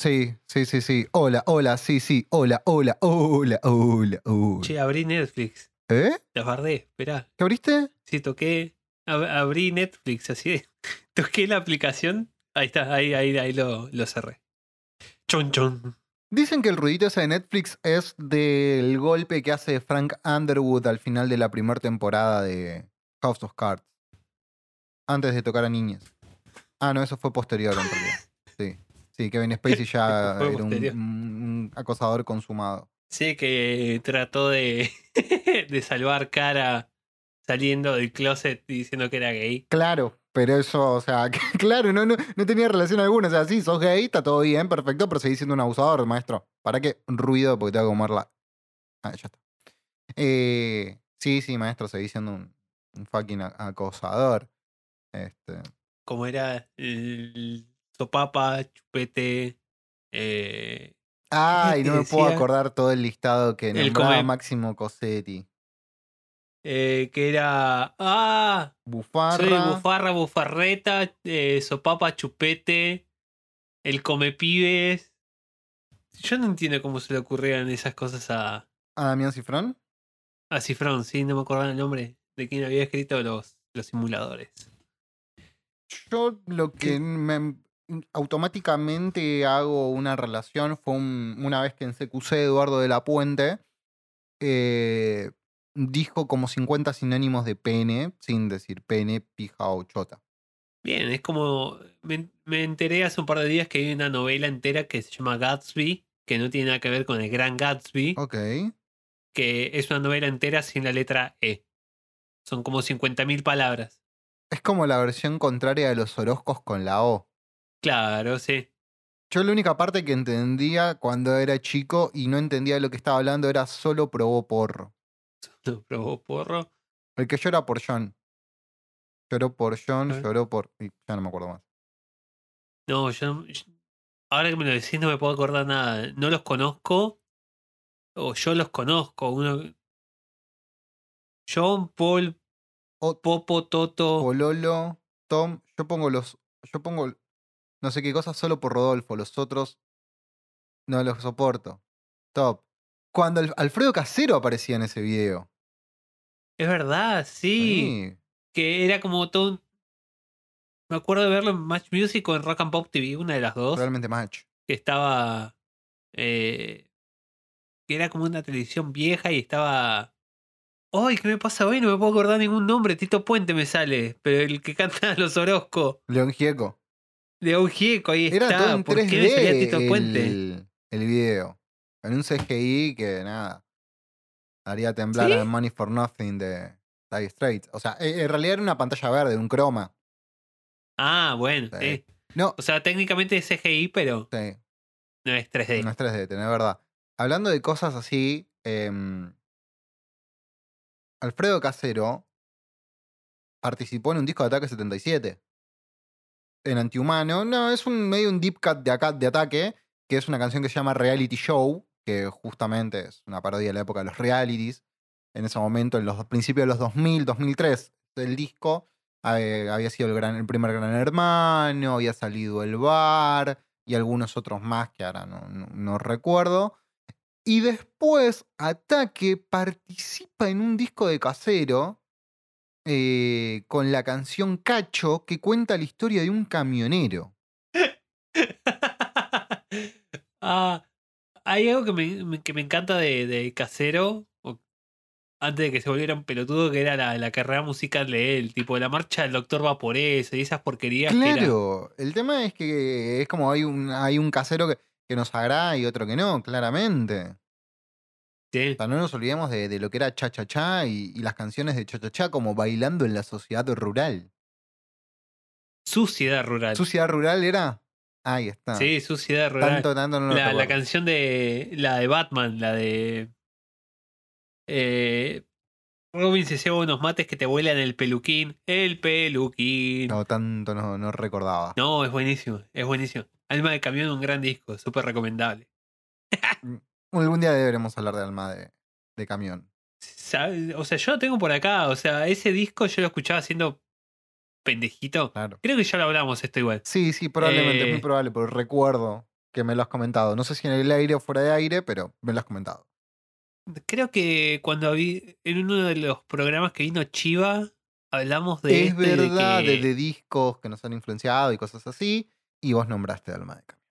Sí, sí, sí, sí. Hola, hola, sí, sí. Hola, hola, hola, hola, hola. Che, abrí Netflix. ¿Eh? La bardé, esperá. ¿Qué abriste? Sí, toqué. ab- abrí Netflix, así. Toqué la aplicación. Ahí está, ahí, ahí, ahí lo, lo cerré. Chon, chon. Dicen que el ruidito ese de Netflix es del golpe que hace Frank Underwood al final de la primera temporada de House of Cards. Antes de tocar a niñas. Ah, no, eso fue posterior en realidad. Sí. Sí, Kevin Spacey ya era un, un acosador consumado. Sí, que trató de, de salvar cara saliendo del closet y diciendo que era gay. Claro, pero eso, o sea, que- claro, no, no, no tenía relación alguna. O sea, sí, sos gay, está todo bien, perfecto, pero seguís siendo un abusador, maestro. ¿Para qué? Ruido porque tengo que comer la. Ah, ya está. Eh, sí, sí, maestro, seguís siendo un, un fucking a- acosador. Este, Como era el sopapa, chupete. Eh, Ay, no me puedo acordar todo el listado que El nombraba come- Máximo Cosetti. eh, que era. ¡Ah! Bufarra. Soy bufarra, bufarreta, eh, sopapa, chupete, el come pibes. Yo no entiendo cómo se le ocurrían esas cosas a, a Damián Cifrón. a Cifrón, sí, no me acordaba el nombre de quien había escrito los, los simuladores. Yo lo que me, automáticamente hago una relación fue un- una vez que en CQC Eduardo de la Puente eh, dijo como 50 sinónimos de pene, sin decir pene, pija o chota. Bien, es como. Me, me enteré hace un par de días que hay una novela entera que se llama Gatsby, que no tiene nada que ver con el gran Gatsby, Ok. que es una novela entera sin la letra E. Son como 50.000 palabras. Es como la versión contraria de los Orozcos con la O. Claro, sí. Yo la única parte que entendía cuando era chico y no entendía de lo que estaba hablando era solo probó porro. Lo probó porro. El que llora por John. Lloró por John, lloró por... y ya no me acuerdo más. No, yo, no- yo- ahora que me lo decís no me puedo acordar nada. No los conozco. O yo los conozco. Uno, John, Paul, O- Popo, Toto. Pololo, Tom, yo pongo los, yo pongo no sé qué cosas solo por Rodolfo, los otros no los soporto. Top. Cuando Al- Alfredo Casero aparecía en ese video. Es verdad, sí. Que era como todo. un- Me acuerdo de verlo en Match Music o en Rock and Pop TV, una de las dos. realmente match. Que estaba. eh, que era como una televisión vieja y estaba. ¡Ay, qué me pasa hoy! No me puedo acordar ningún nombre. Tito Puente me sale. Pero el que canta Los Orozco. León Gieco. León Gieco, ahí Era está. todo en ¿Por 3D qué me salía Tito Puente? el, el video. En un CGI que nada. Haría temblar ¿Sí? a Money for Nothing de Dire Straits. O sea, en realidad era una pantalla verde, un croma. Ah, bueno, Sí. sí. No, O sea, técnicamente es CGI, pero sí, no es 3D. No es 3D, tenés verdad. Hablando de cosas así, em, Alfredo Casero participó en un disco de Ataque 77. En Antihumano. No, es un medio un deep cut de, aca- de ataque, que es una canción que se llama Reality Show, que justamente es una parodia de la época de los realities. En ese momento, en los principios de los 2000, 2003, del disco, eh, había sido el, gran, el primer Gran Hermano, había salido El Bar y algunos otros más que ahora no, no- no recuerdo. Y después Ataque participa en un disco de casero eh, con la canción Cacho que cuenta la historia de un camionero. ah, hay algo que me, que me encanta de, de Casero, antes de que se volviera un pelotudo, que era la, la carrera musical de él, tipo la marcha del doctor va por eso y esas porquerías que era- Claro, el tema es que es como hay un, hay un casero que, que nos agrada y otro que no, claramente. Sí. O sea, no nos olvidemos de, de lo que era Cha Cha Cha y, y las canciones de Cha Cha Cha como bailando en la sociedad rural. Suciedad rural. ¿Sociedad rural era? Ahí está. Sí, suciedad rural. Tanto, tanto no la, canción de. La de Batman, la de. Eh, Robin se lleva unos mates que te vuelan el peluquín. El peluquín. No, No, tanto no, no recordaba. es buenísimo, es buenísimo. Alma de camión, un gran disco, súper recomendable. Algún día deberemos hablar de Alma de, de Camión. O sea, yo lo tengo por acá. O sea, ese disco yo lo escuchaba siendo pendejito. Claro. Creo que ya lo hablamos esto igual. Sí, sí, probablemente, es Eh. muy probable, pero recuerdo que me lo has comentado. No sé si en el aire o fuera de aire, pero me lo has comentado. Creo que cuando vi en uno de los programas que vino Chiva, hablamos de es de verdad, de, de discos que nos han influenciado y cosas así, y vos nombraste Alma de Camión.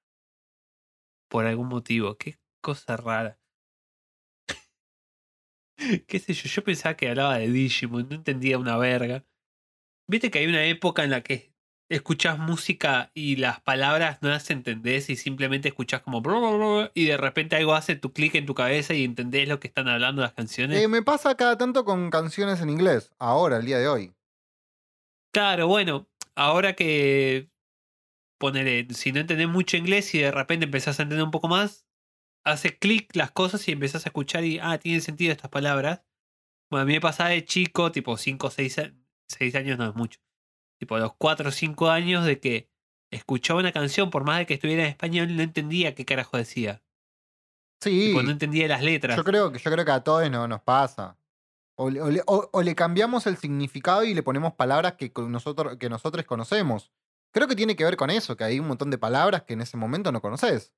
por algún motivo. Qué cosa rara. Qué sé yo, yo pensaba que hablaba de Digimon, no entendía una verga. Viste que hay una época en la que escuchás música y las palabras no las entendés y simplemente escuchás como y de repente algo hace tu clic en tu cabeza y entendés lo que están hablando las canciones. Eh, me pasa cada tanto con canciones en inglés, ahora, el día de hoy. Claro, bueno, ahora que ponele, si no entendés mucho inglés y de repente empezás a entender un poco más, hace clic las cosas y empezás a escuchar y, ah, tienen sentido estas palabras. Bueno, a mí me pasaba de chico, tipo 5 o 6 años, no es mucho. Tipo a los 4 o 5 años de que escuchaba una canción, por más de que estuviera en español, no entendía qué carajo decía. Sí, Tipo, no entendía las letras. yo creo, que- yo creo que a todos no, nos pasa. O le, o le- o- o le cambiamos el significado y le ponemos palabras que, con nosotros, que nosotros conocemos. Creo que tiene que ver con eso, que hay un montón de palabras que en ese momento no conoces.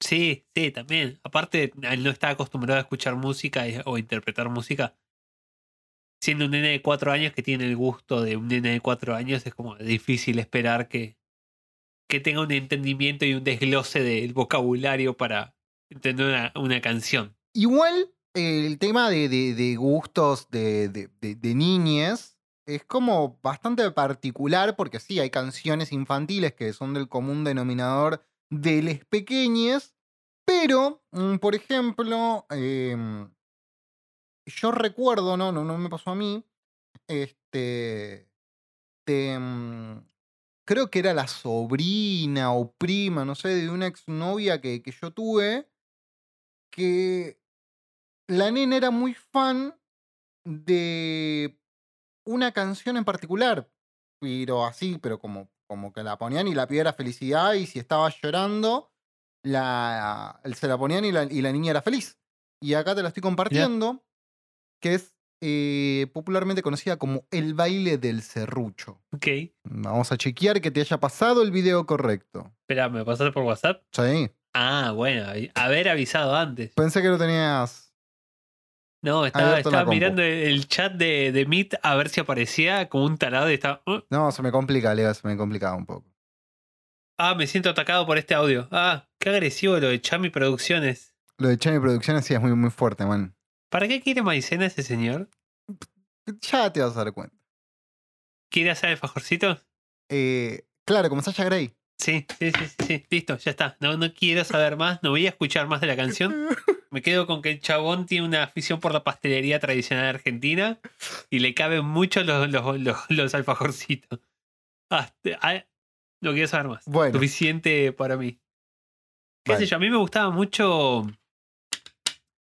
Sí, sí, también. Aparte, al no estar acostumbrado a escuchar música y- o interpretar música, siendo un nene de cuatro años que tiene el gusto de un nene de cuatro años, es como difícil esperar que, que tenga un entendimiento y un desglose del vocabulario para entender una, canción. Igual eh, el tema de, de- de gustos de, de, niñes es como bastante particular porque sí, hay canciones infantiles que son del común denominador de les pequeñes, pero, mm, por ejemplo, em, yo recuerdo, no, no, no me pasó a mí, este, mm, creo que era la sobrina o prima, no sé, de una exnovia que, que yo tuve, que la nena era muy fan de una canción en particular, pero así, pero como, como que la ponían y la pidiera felicidad y si estaba llorando, la, se la ponían y la, y la niña era feliz. Y acá te la estoy compartiendo, que es eh, popularmente conocida como el baile del serrucho. Ok. Vamos a chequear que te haya pasado el video correcto. Espera, ¿me pasaste por WhatsApp? Sí. Ah, bueno, haber avisado antes. Pensé que lo tenías. No, estaba, mirando el chat de, de Meet a ver si aparecía como un tarado y estaba. "Uh, No, se me complica, Leo, se me complicaba un poco. Ah, me siento atacado por este audio. Ah, qué agresivo lo de Chami Producciones. Lo de Chami Producciones sí es muy, muy fuerte, man. ¿Para qué quiere maicena ese señor? Ya te vas a dar cuenta. ¿Quiere hacer alfajorcitos? Eh, claro, como Sasha Grey. Sí, sí, sí, sí. Listo, ya está. No, no quiero saber más, no voy a escuchar más de la canción. Me quedo con que el chabón tiene una afición por la pastelería tradicional argentina y le caben mucho los, los, los, los alfajorcitos. Hasta- ah, no quiero saber más. Bueno. Suficiente para mí. ¿Qué Vale. sé yo? A mí me gustaba mucho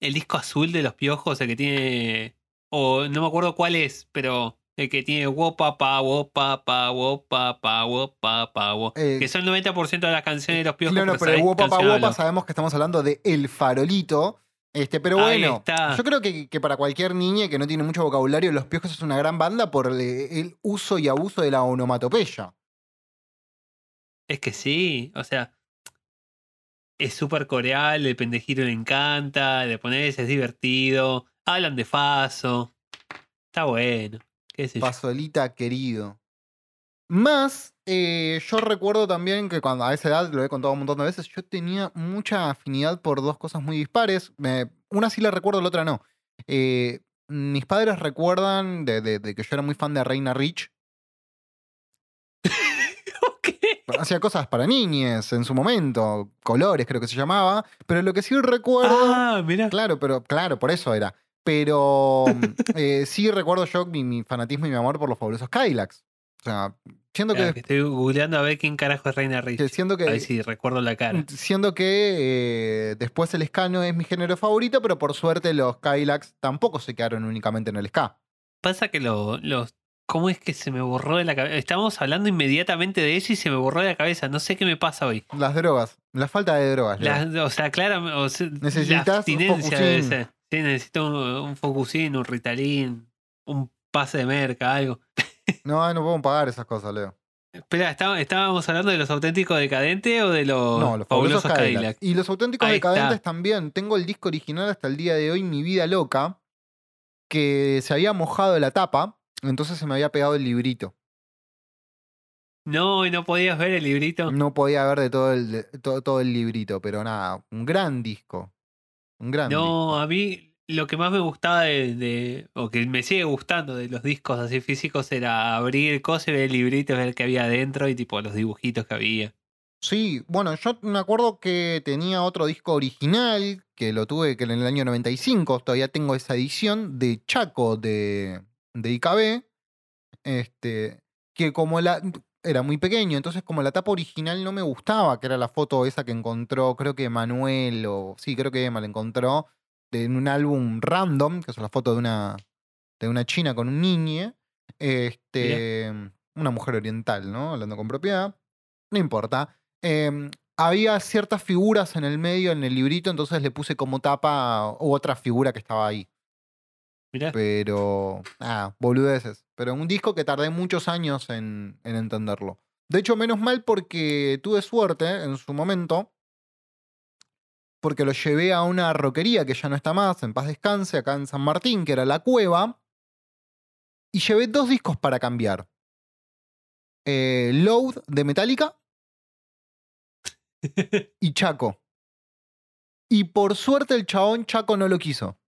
el disco azul de los piojos, el que tiene. O no me acuerdo cuál es, pero el que tiene wopapa, wopapa, wopapa, wopapa, wo. Eh, Que son el 90% de las canciones de los piojos. No, pero ¿sabés el Wopa Pa Wopa sabemos que estamos hablando de El Farolito. Este, pero bueno, yo creo que, que para cualquier niña que no tiene mucho vocabulario, Los Piojos es una gran banda por el, el uso y abuso de la onomatopeya. Es que sí, o sea, es súper coreal, el pendejito le encanta, le pones, es divertido, hablan de Faso, está bueno, yo. Pasolita querido. Más, eh, yo recuerdo también que cuando a esa edad, lo he contado un montón de veces, yo tenía mucha afinidad por dos cosas muy dispares. Me- una sí la recuerdo, la otra no. Eh, mis padres recuerdan de, de- de que yo era muy fan de Reina Rich. Ok. hacía cosas para niñes en su momento, colores creo que se llamaba, pero lo que sí recuerdo, Ah, mira. claro, pero claro, por eso era. Pero eh, sí recuerdo yo mi, mi fanatismo y mi amor por los fabulosos Kylax. O sea, siento que, estoy googleando a ver quién carajo es Reina Rich. que siento A ver que si recuerdo la cara. Siendo que eh, después el ska no es mi género favorito, pero por suerte los Kylax tampoco se quedaron únicamente en el ska. Pasa que lo- los. ¿Cómo es que se me borró de la cabeza? Estábamos hablando inmediatamente de eso y se me borró de la cabeza. No sé qué me pasa hoy. Las drogas, la falta de drogas. O sea, claro, o sea, Necesitas la abstinencia debe ser. Sí, necesito un, un Focusín, un Ritalin, un pase de merca, algo. No, no podemos pagar esas cosas, Leo. Espera, ¿está- ¿estábamos hablando de los auténticos decadentes o de los, no, los fabulosos fabulosos Cadillac. Cadillac? Y los auténticos Ahí decadentes está. también. Tengo el disco original hasta el día de hoy, Mi Vida Loca, que se había mojado la tapa, entonces se me había pegado el librito. No, y no podías ver el librito. No podía ver de todo el, de- todo, todo el librito, pero nada, un gran disco. Un gran. No, a mí lo que más me gustaba de, de- o que me sigue gustando de los discos así físicos era abrir cosas y ver el librito, ver qué había adentro y tipo los dibujitos que había. Sí, bueno, yo me acuerdo que tenía otro disco original, que lo tuve que en el año 95, todavía tengo esa edición, de Chaco de, de IKB, este, que como la... Era muy pequeño, entonces como la tapa original no me gustaba, que era la foto esa que encontró, creo que Manuel, o sí, creo que Emma la encontró, en un álbum random, que es la foto de una, de una china con un niño, este, una mujer oriental, ¿no? Hablando con propiedad. No importa. Eh, había ciertas figuras en el medio, en el librito, entonces le puse como tapa otra figura que estaba ahí. Mirá, Pero, ah, boludeces. Pero un disco que tardé muchos años en, en entenderlo. De hecho, menos mal porque tuve suerte en su momento. Porque lo llevé a una roquería que ya no está más, en paz descanse, acá en San Martín, que era La Cueva. Y llevé dos discos para cambiar. Eh, Load de Metallica y Chaco. Y por suerte el chabón Chaco no lo quiso.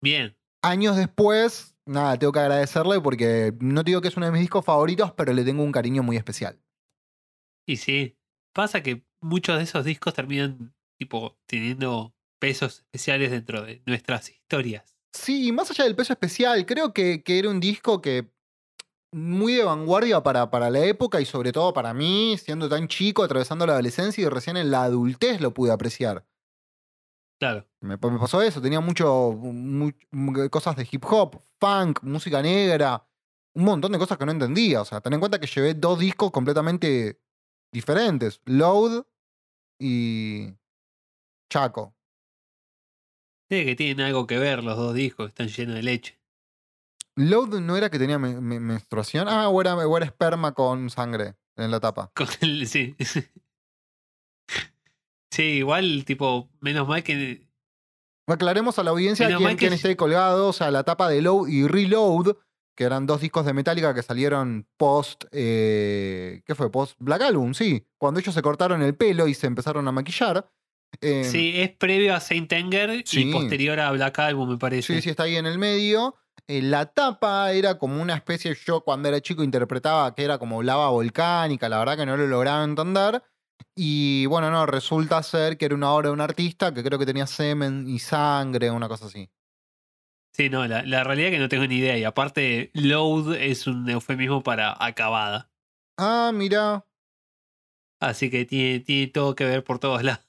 bien. Años después, nada, tengo que agradecerle porque no te digo que es uno de mis discos favoritos, pero le tengo un cariño muy especial. Y sí, pasa que muchos de esos discos terminan tipo teniendo pesos especiales dentro de nuestras historias. Sí, más allá del peso especial, creo que, que era un disco que muy de vanguardia para, para la época y sobre todo para mí, siendo tan chico, atravesando la adolescencia y recién en la adultez lo pude apreciar. Claro. Me, me pasó eso, tenía mucho, mu- mu- cosas de hip hop, funk, música negra, un montón de cosas que no entendía. O sea, ten en cuenta que llevé dos discos completamente diferentes, Load y Chaco. Sí, que tienen algo que ver los dos discos, están llenos de leche. Load no era que tenía me- me- menstruación, ah, o era, o era esperma con sangre en la tapa. Con el- sí. Sí, igual, tipo, menos mal que. Aclaremos a la audiencia Menos quien, mal que esté colgado, o sea, la tapa de Load y Reload, que eran dos discos de Metallica que salieron post, eh, ¿qué fue? Post Black Album, sí, cuando ellos se cortaron el pelo y se empezaron a maquillar. eh, Sí, es previo a Saint Anger sí. y posterior a Black Album, me parece. sí, sí, está ahí en el medio. Eh, la tapa era como una especie, yo cuando era chico interpretaba que era como lava volcánica, la verdad que no lo lograba entender. Y bueno, no, resulta ser que era una obra de un artista que creo que tenía semen y sangre, una cosa así. Sí, no, la, la realidad es que no tengo ni idea. Y aparte, load es un eufemismo para acabada. Ah, mira, Así que tiene, tiene todo que ver por todos lados.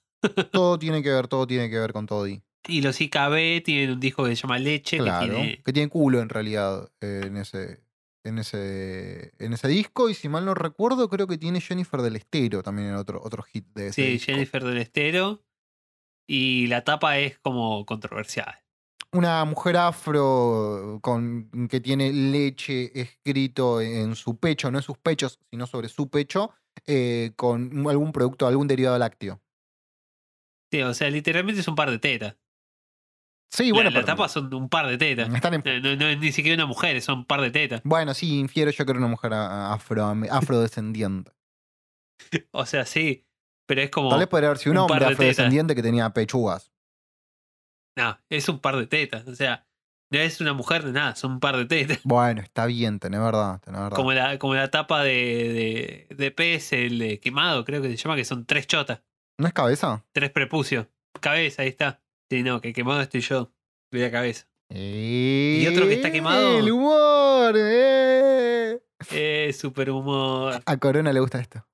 todo tiene que ver, todo tiene que ver con todo. Y los IKB tienen un disco que se llama Leche, Claro, que tiene. que tiene culo en realidad eh, en ese en ese en ese disco y si mal no recuerdo creo que tiene Jennifer del Estero también en otro otro hit de ese Sí, disco. Jennifer del Estero. Y la tapa es como controversial. Una mujer afro con que tiene leche escrito en su pecho, no en sus pechos, sino sobre su pecho, eh, con algún producto, algún derivado lácteo. Sí, o sea, literalmente es un par de tetas. Sí, La- bueno, la, pero tapa son un par de tetas. están en- No, no- ni siquiera una mujer, son un par de tetas. Bueno, sí, infiero yo que era una mujer afro, afrodescendiente. O sea, sí. Pero es como. Tal vez podría haber sido un, hombre de tetas. afrodescendiente que tenía pechugas. No, es un par de tetas. O sea, No es una mujer de nada, son un par de tetas. Bueno, está bien, tenés verdad, tenés verdad. Como la, como la tapa de, de, de pez, el de quemado, creo que se llama, que son tres chotas, ¿No es cabeza? tres prepucios. Cabeza, ahí está. Sí, no, que quemado estoy yo. De la cabeza. Y otro que está quemado. El humor. eh. Eh, super humor. A Corona le gusta esto.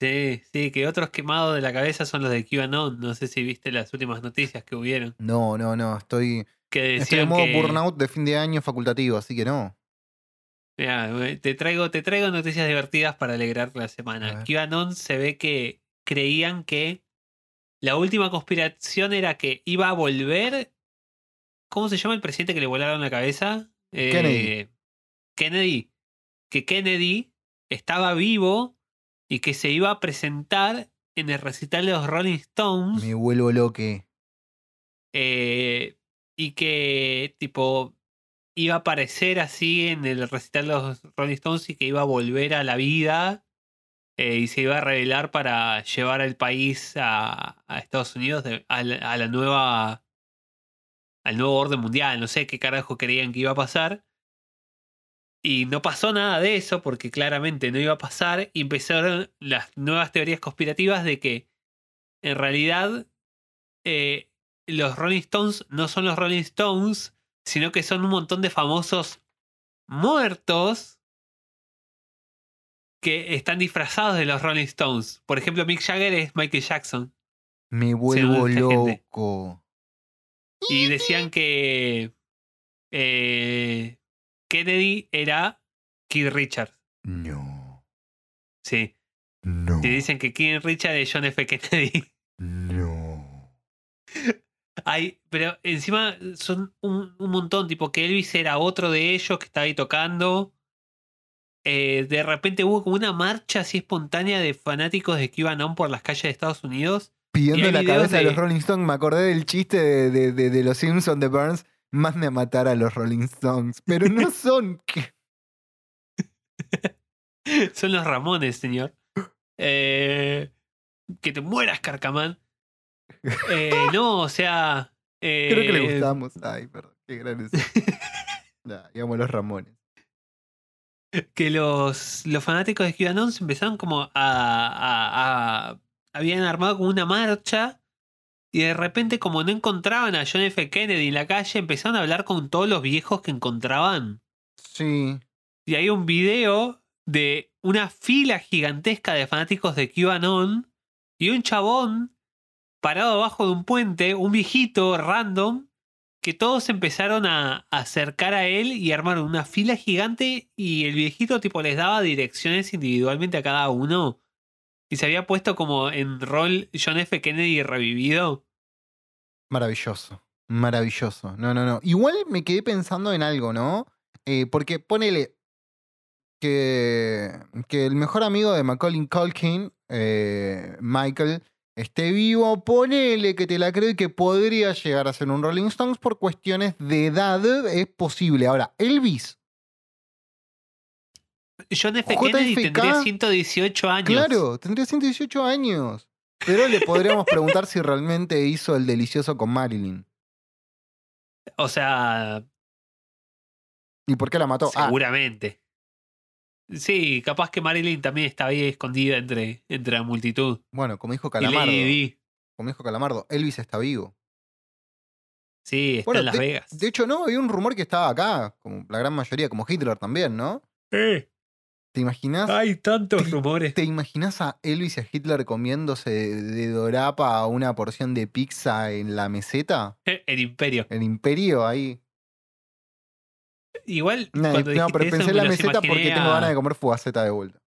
Sí, sí, que otros quemados de la cabeza son los de QAnon. No sé si viste las últimas noticias que hubieron. No, no, no. Estoy, Que estoy en modo que. burnout de fin de año facultativo, así que no. Mirá, eh, te traigo, te traigo noticias divertidas para alegrar la semana. QAnon se ve que creían que la última conspiración era que iba a volver. ¿Cómo se llama el presidente que le volaron la cabeza? Eh, Kennedy. Kennedy. Que Kennedy estaba vivo y que se iba a presentar en el recital de los Rolling Stones. Me vuelvo loque. eh, y que tipo iba a aparecer así en el recital de los Rolling Stones y que iba a volver a la vida eh, y se iba a revelar para llevar al país a, Estados Unidos de- a, la, a la nueva al nuevo orden mundial. No sé qué carajo creían que iba a pasar. Y no pasó nada de eso porque claramente no iba a pasar. Y empezaron las nuevas teorías conspirativas de que en realidad eh, los Rolling Stones no son los Rolling Stones, sino que son un montón de famosos muertos que están disfrazados de los Rolling Stones. Por ejemplo, Mick Jagger es Michael Jackson. Me vuelvo gente. loco. Y decían que eh, Kennedy era Keith Richards. No. Sí. No. Te dicen que Keith Richards es John F. Kennedy. No. Hay, pero encima son un, un montón, tipo que Elvis era otro de ellos que estaba ahí tocando. Eh, de repente hubo como una marcha así espontánea de fanáticos de QAnon por las calles de Estados Unidos. Pidiendo la cabeza de... de- los Rolling Stones, me acordé del chiste de, de, de- de los Simpsons de Burns. Mande a matar a los Rolling Stones. Pero no son. Son los Ramones, señor. Eh, que te mueras, Carcamán. Eh, no, o sea. Creo que le gustamos. Ay, perdón. Qué gran es. Nah, digamos los Ramones. Que los, los fanáticos de QAnon se empezaron como a, a- a- Habían armado como una marcha y de repente como no encontraban a John F. Kennedy en la calle, empezaron a hablar con todos los viejos que encontraban. Sí. Y hay un video de una fila gigantesca de fanáticos de QAnon y un chabón parado abajo de un puente, un viejito random, que todos empezaron a acercar a él y armaron una fila gigante y el viejito tipo les daba direcciones individualmente a cada uno. Y se había puesto como en rol John F. Kennedy revivido. Maravilloso. Maravilloso. No, no, no. Igual me quedé pensando en algo, ¿no? Eh, porque ponele que, que el mejor amigo de Macaulay Culkin, eh, Michael, esté vivo. Ponele que te la creo y que podría llegar a ser un Rolling Stones por cuestiones de edad. Es posible. Ahora, Elvis. John F. Kennedy JFK, tendría 118 años. Claro, tendría 118 años. Pero le podríamos preguntar si realmente hizo el delicioso con Marilyn. O sea, ¿Y por qué la mató? Ah, Seguramente. Sí, capaz que Marilyn también estaba ahí escondida entre, entre la multitud. bueno, como dijo Calamardo. Como dijo Calamardo, Elvis está vivo. Sí, está Bueno, en Las de, Vegas. de hecho, no, había un rumor que estaba acá, como la gran mayoría, como Hitler también, ¿no? Eh, ¿Te imaginas? hay tantos rumores. ¿Te imaginas a Elvis y a Hitler comiéndose de, de dorapa una porción de pizza en la meseta? El imperio. El imperio ahí. Igual, No, cuando no, dijiste pero pensé en la meseta porque tengo ganas de comer fugaceta de vuelta.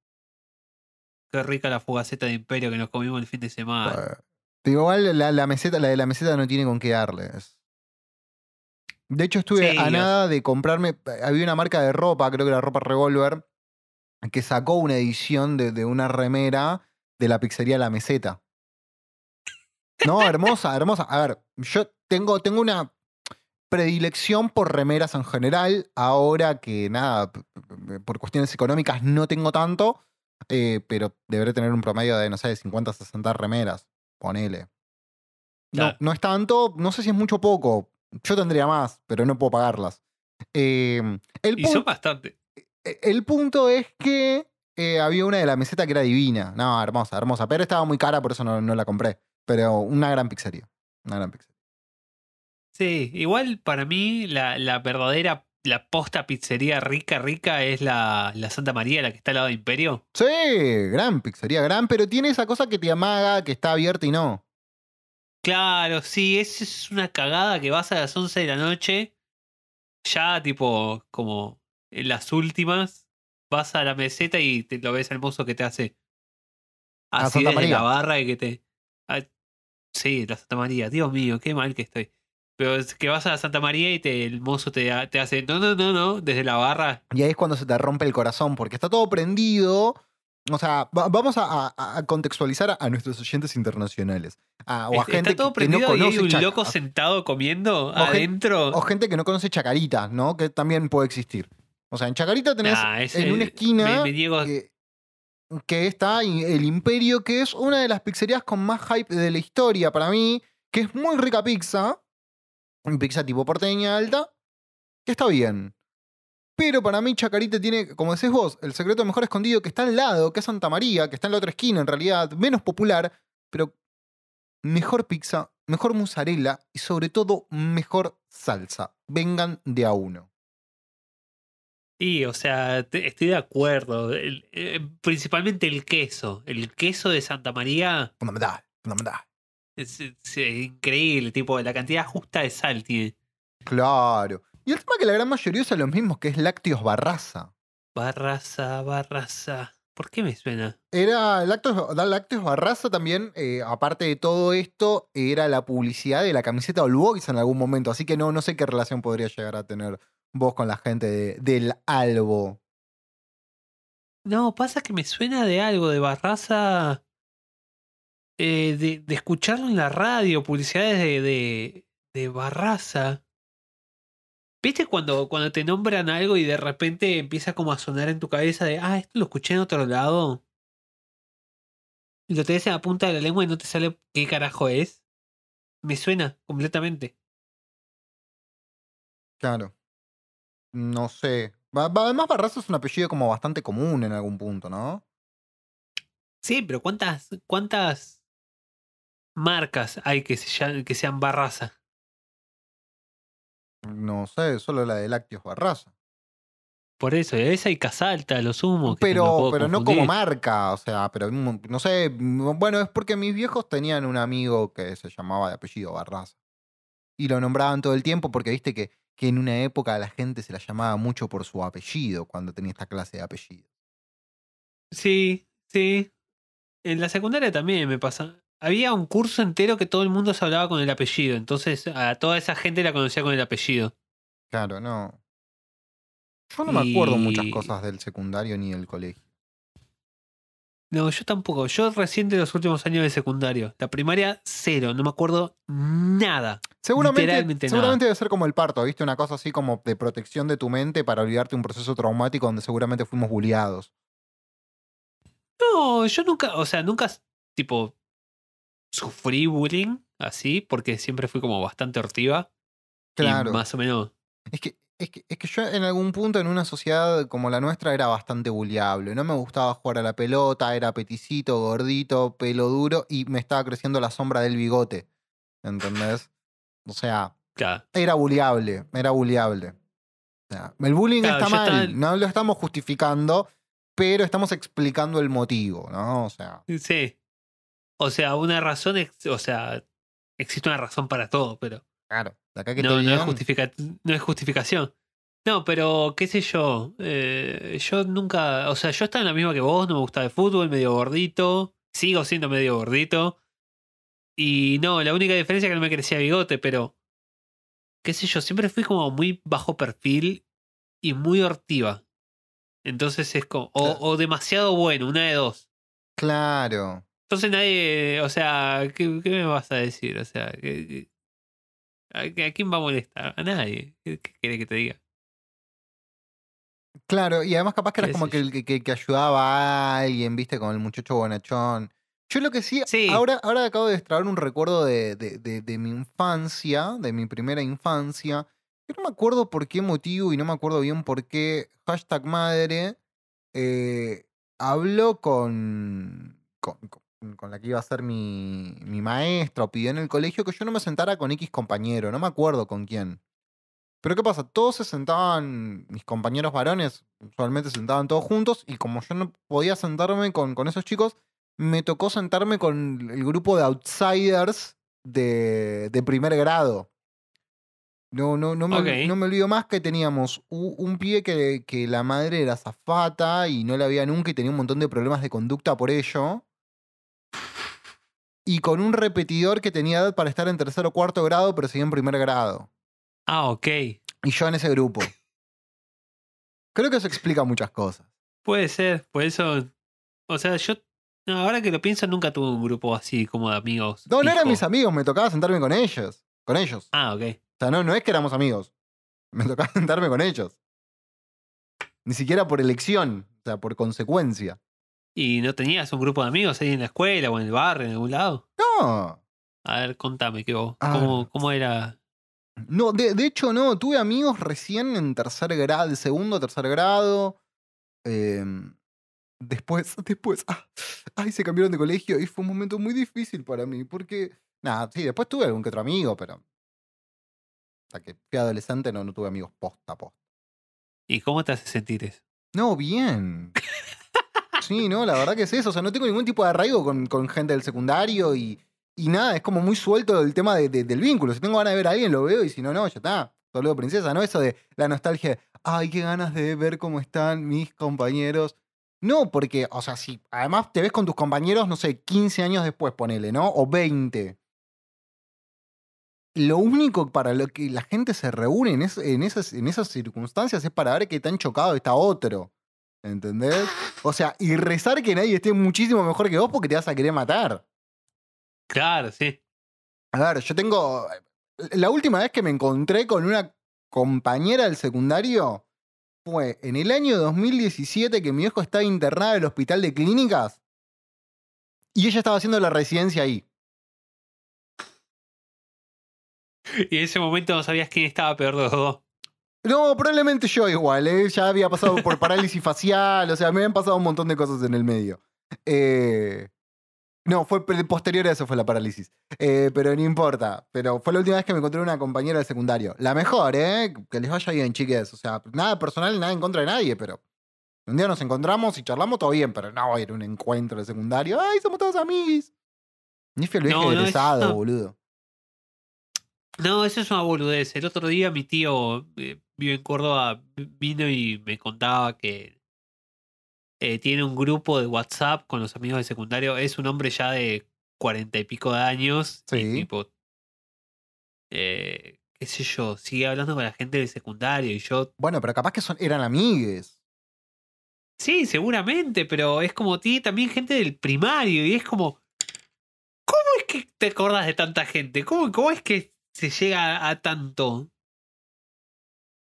Qué rica la fugaceta de imperio que nos comimos el fin de semana. Digo, igual la, la meseta, la de la meseta no tiene con qué darles. De hecho, estuve Sí, a nada de comprarme. Había una marca de ropa, creo que era ropa Revolver, que sacó una edición de, de una remera de la pizzería La Meseta. No, hermosa, hermosa. A ver, yo tengo, tengo una predilección por remeras en general. Ahora que nada, por cuestiones económicas no tengo tanto. eh, pero deberé tener un promedio de, no sé, de 50 60 remeras. Ponele. No, no es tanto, no sé si es mucho o poco. Yo tendría más, pero no puedo pagarlas. Eh, el, Y son bastante. eh, el punto es que eh, había una de la meseta que era divina. No, hermosa, hermosa. Pero estaba muy cara, por eso no, no la compré. Pero una gran pizzería. Una gran pizzería. Sí, igual para mí la, la verdadera, la posta pizzería rica, rica es la, la Santa María, la que está al lado de Imperio. Sí, gran pizzería, gran, pero tiene esa cosa que te amaga, que está abierta y no. Claro, sí, esa es una cagada que vas a las 11 de la noche, ya tipo como en las últimas, vas a la meseta y te lo ves al mozo que te hace así Santa desde María. la barra y que te... ah, sí, la Santa María, Dios mío, qué mal que estoy. Pero es que vas a Santa María y te, el mozo te, te hace, no, no, no, no, desde la barra. Y ahí es cuando se te rompe el corazón, porque está todo prendido. O sea, va- vamos a, a- a contextualizar a, nuestros oyentes internacionales. A- o a Est- gente Está todo que, que no prendido y hay conoce un Chaca- loco sentado comiendo adentro. O gente que no conoce Chacarita, ¿no? Que también puede existir. O sea, en Chacarita tenés Nah, en una esquina me- me niego- que, que está el Imperio, que es una de las pizzerías con más hype de la historia para mí, que es muy rica pizza. Pizza tipo porteña alta, que está bien. Pero para mí Chacarita tiene, como decís vos, el secreto mejor escondido que está al lado, que es Santa María, que está en la otra esquina en realidad, menos popular, pero mejor pizza, mejor mozzarella y sobre todo mejor salsa. Vengan de a uno. Sí, o sea, te- estoy de acuerdo. El- eh, principalmente el queso. El queso de Santa María Fundamental, fundamental. Es, es, increíble, tipo, la cantidad justa de sal tiene. Claro. Y el tema que la gran mayoría usa los mismos, que es lácteos barraza. Barraza, barraza. ¿Por qué me suena? Era lácteos, lácteos barraza también, eh, aparte de todo esto, era la publicidad de la camiseta Boys en algún momento. Así que no, no sé qué relación podría llegar a tener vos con la gente de- del Albo. No, pasa que me suena de algo, de Barraza. Eh, de, de escucharlo en la radio, publicidades de, de, de Barraza. ¿Viste cuando, cuando te nombran algo y de repente empieza como a sonar en tu cabeza de, ah, esto lo escuché en otro lado? Y lo tenés en la punta de la lengua y no te sale qué carajo es. Me suena completamente. Claro. No sé. Además, Barraza es un apellido como bastante común en algún punto, ¿no? Sí, pero ¿cuántas, cuántas marcas hay que, se que sean Barraza? No sé, solo la de lácteos Barraza. Por eso, esa y Casalta, lo sumo. Pero, pero no como marca, o sea, pero no sé, bueno, es porque mis viejos tenían un amigo que se llamaba de apellido Barraza. Y lo nombraban todo el tiempo porque viste que, que en una época la gente se la llamaba mucho por su apellido cuando tenía esta clase de apellido. Sí, sí. En la secundaria también me pasa. Había un curso entero que todo el mundo se hablaba con el apellido. Entonces a toda esa gente la conocía con el apellido. Claro, no. Yo no me acuerdo muchas cosas del secundario ni del colegio. No, yo tampoco. Yo recién de los últimos años de secundario. La primaria, cero. No me acuerdo nada. Seguramente, Literalmente nada. seguramente debe ser como el parto, ¿viste? Una cosa así como de protección de tu mente para olvidarte un proceso traumático donde seguramente fuimos bulliados. No, yo nunca, o sea, nunca, tipo, sufrí bullying así, porque siempre fui como bastante hortiva. Claro. Y más o menos. Es que, es, que, es que yo en algún punto en una sociedad como la nuestra era bastante bulliable. No me gustaba jugar a la pelota, era peticito, gordito, pelo duro y me estaba creciendo la sombra del bigote. ¿Entendés? O sea, Claro. era bulliable, era bulliable. O sea, el bullying Claro, está mal, estaba- no lo estamos justificando, pero estamos explicando el motivo, ¿no? O sea, Sí. O sea, una razón, ex- o sea, existe una razón para todo, pero claro, de acá que te no, no, es digan, justifica- no es justificación. No, pero qué sé yo. eh, yo nunca, o sea, yo estaba en la misma que vos, no me gustaba el fútbol, medio gordito. Sigo siendo medio gordito. Y no, la única diferencia es que no me crecía bigote, pero qué sé yo, siempre fui como muy bajo perfil y muy hortiva. Entonces es como, o, Claro. o demasiado bueno, una de dos. Claro. Entonces nadie, o sea, ¿qué, qué me vas a decir? O sea, ¿qué- qué- ¿a, a quién va a molestar? A nadie. ¿Qué, qué querés que te diga? Claro, y además capaz que eras Qué como que que, que- que ayudaba a alguien, viste, con el muchacho bonachón. Yo lo que sí, Sí. ahora, ahora acabo de extraer un recuerdo de, de- de- de mi infancia, de mi primera infancia, que no me acuerdo por qué motivo y no me acuerdo bien por qué hashtag madre eh, habló con, con, con- con la que iba a ser mi, mi maestra o pidió en el colegio que yo no me sentara con X compañero, no me acuerdo con quién. Pero ¿qué pasa? Todos se sentaban, mis compañeros varones usualmente se sentaban todos juntos y como yo no podía sentarme con, con esos chicos, me tocó sentarme con el grupo de outsiders de, de primer grado. No, no, no, me, no me olvido más que teníamos un pibe que, que la madre era zafata y no la veía nunca y tenía un montón de problemas de conducta por ello. Y con un repetidor que tenía edad para estar en tercer o cuarto grado, pero seguía en primer grado. Ah, ok. Y yo en ese grupo. Creo que eso explica muchas cosas. Puede ser. Por eso. O sea, yo. no, ahora que lo pienso, nunca tuve un grupo así como de amigos. No, no eran mis amigos, me tocaba sentarme con ellos. Con ellos. Ah, ok. O sea, no, no es que éramos amigos. Me tocaba sentarme con ellos. Ni siquiera por elección, o sea, por consecuencia. ¿Y no tenías un grupo de amigos ahí en la escuela o en el barrio, en algún lado? No, A ver, contame, ¿qué vos? Ah. ¿Cómo, ¿Cómo era? no, de, de hecho no, tuve amigos recién en tercer grado, de segundo o tercer grado. Em, después, después, ah, ay, se cambiaron de colegio y fue un momento muy difícil para mí, porque, nada, sí, después tuve algún que otro amigo, pero hasta que fui adolescente no, no tuve amigos posta, posta. ¿Y cómo te hace sentir eso? No, bien. Sí, no, la verdad que es eso. O sea, no tengo ningún tipo de arraigo con, con gente del secundario y, y nada, es como muy suelto el tema de- de- del vínculo. Si tengo ganas de ver a alguien, lo veo y si no, no, ya está. Saludo princesa, ¿no? Eso de la nostalgia de, ay, qué ganas de ver cómo están mis compañeros. No, porque, o sea, si además te ves con tus compañeros, no sé, 15 años después, ponele, ¿no? O 20. Lo único para lo que la gente se reúne en, es- en esas, en esas circunstancias es para ver qué tan chocado está otro. ¿Entendés? O sea, y rezar que nadie esté muchísimo mejor que vos porque te vas a querer matar. Claro, sí. A ver, yo tengo. La última vez que me encontré con una compañera del secundario fue en el año 2017 que mi hijo estaba internado en el hospital de clínicas y ella estaba haciendo la residencia ahí. Y en ese momento no sabías quién estaba peor de los dos. No, probablemente yo igual, ¿eh? ya había pasado por parálisis facial, o sea, me habían pasado un montón de cosas en el medio. Eh, no, fue posterior a eso fue la parálisis. Eh, pero no importa. Pero fue la última vez que me encontré una compañera del secundario. La mejor, ¿eh? Que les vaya bien, chiques. O sea, nada personal, nada en contra de nadie, pero un día nos encontramos y charlamos todo bien, pero no voy a ir a un encuentro de secundario. ¡Ay, somos todos amigos! Ni viaje No, no, egresado, boludo. No, eso es una boludez. El otro día mi tío eh, vive en Córdoba, vino y me contaba que eh, tiene un grupo de WhatsApp con los amigos de secundario. Es un hombre ya de cuarenta y pico de años. y Sí. tipo, eh, qué sé yo, sigue hablando con la gente del secundario y yo Bueno, pero capaz que son, eran amigues. Sí, seguramente, pero es como tiene también gente del primario y es como, ¿cómo es que te acordás de tanta gente? ¿Cómo, cómo es que se llega a tanto?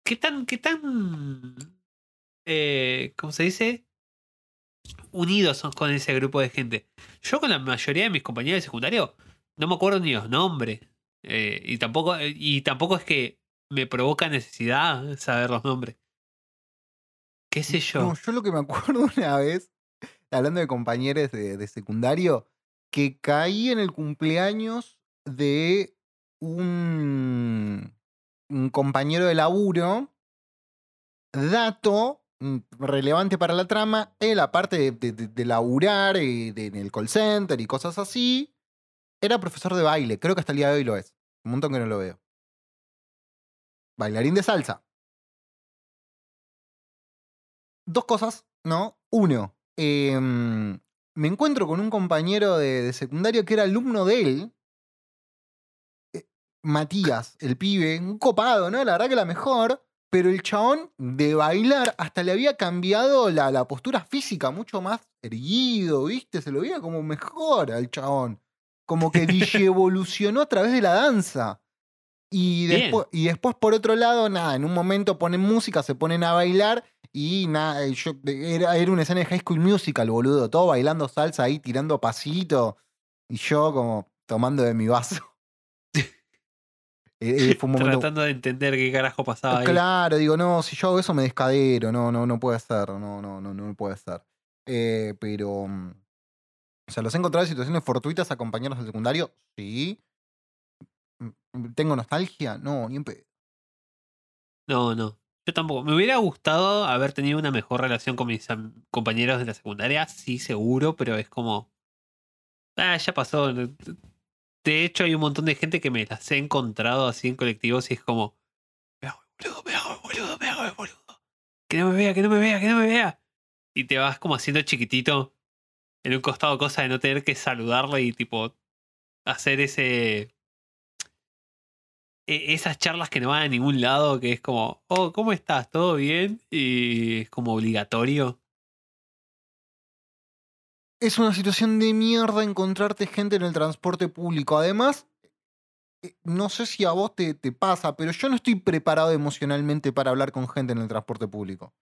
¿Qué tan, qué tan, eh, ¿cómo se dice? Unidos son con ese grupo de gente. Yo con la mayoría de mis compañeros de secundario no me acuerdo ni los nombres. eh, y, tampoco, y tampoco es que me provoca necesidad saber los nombres. ¿Qué sé yo? No, yo lo que me acuerdo una vez, hablando de compañeros de, de secundario, que caí en el cumpleaños de un, compañero de laburo. Dato mm, relevante para la trama, él aparte de, de- laburar eh, en el call center y cosas así, era profesor de baile, creo que hasta el día de hoy lo es. Un montón que no lo veo. Bailarín de salsa dos cosas, ¿no? Uno, em, me encuentro con un compañero de, de secundario que era alumno de él, Matías, el pibe, un copado, ¿no? La verdad que la mejor, pero el chabón de bailar hasta le había cambiado la, la postura física, mucho más erguido, ¿viste? Se lo veía como mejor al chabón. Como que evolucionó a través de la danza. Y después, y después, por otro lado, nada, en un momento ponen música, se ponen a bailar Y nada, yo, era, era una escena de High School Musical, boludo. Todo bailando salsa ahí, tirando pasito. Y yo como tomando de mi vaso. Eh, eh, fue un momento Tratando de entender qué carajo pasaba ahí. Claro, digo, no, si yo hago eso me descadero, no, no, no puede ser, no, no, no, no puede ser. Eh, pero, mm, o sea, los he encontrado en situaciones fortuitas a compañeros del secundario, sí. Mm, ¿Tengo nostalgia? No, ni en pedo. No, no. Yo tampoco. Me hubiera gustado haber tenido una mejor relación con mis compañeros de la secundaria, sí, seguro, pero es como. Ah, ya pasó. De hecho, hay un montón de gente que me las he encontrado así en colectivos y es como. Me hago boludo, me hago boludo, me hago boludo. Que no me vea, que no me vea, que no me vea. Y te vas como haciendo chiquitito en un costado, cosa de no tener que saludarle y tipo hacer ese. e- Esas charlas que no van a ningún lado, que es como, oh, ¿cómo estás? ¿Todo bien? Y es como obligatorio. Es una situación de mierda encontrarte gente en el transporte público. Además, eh, no sé si a vos te, te pasa, pero yo no estoy preparado emocionalmente para hablar con gente en el transporte público.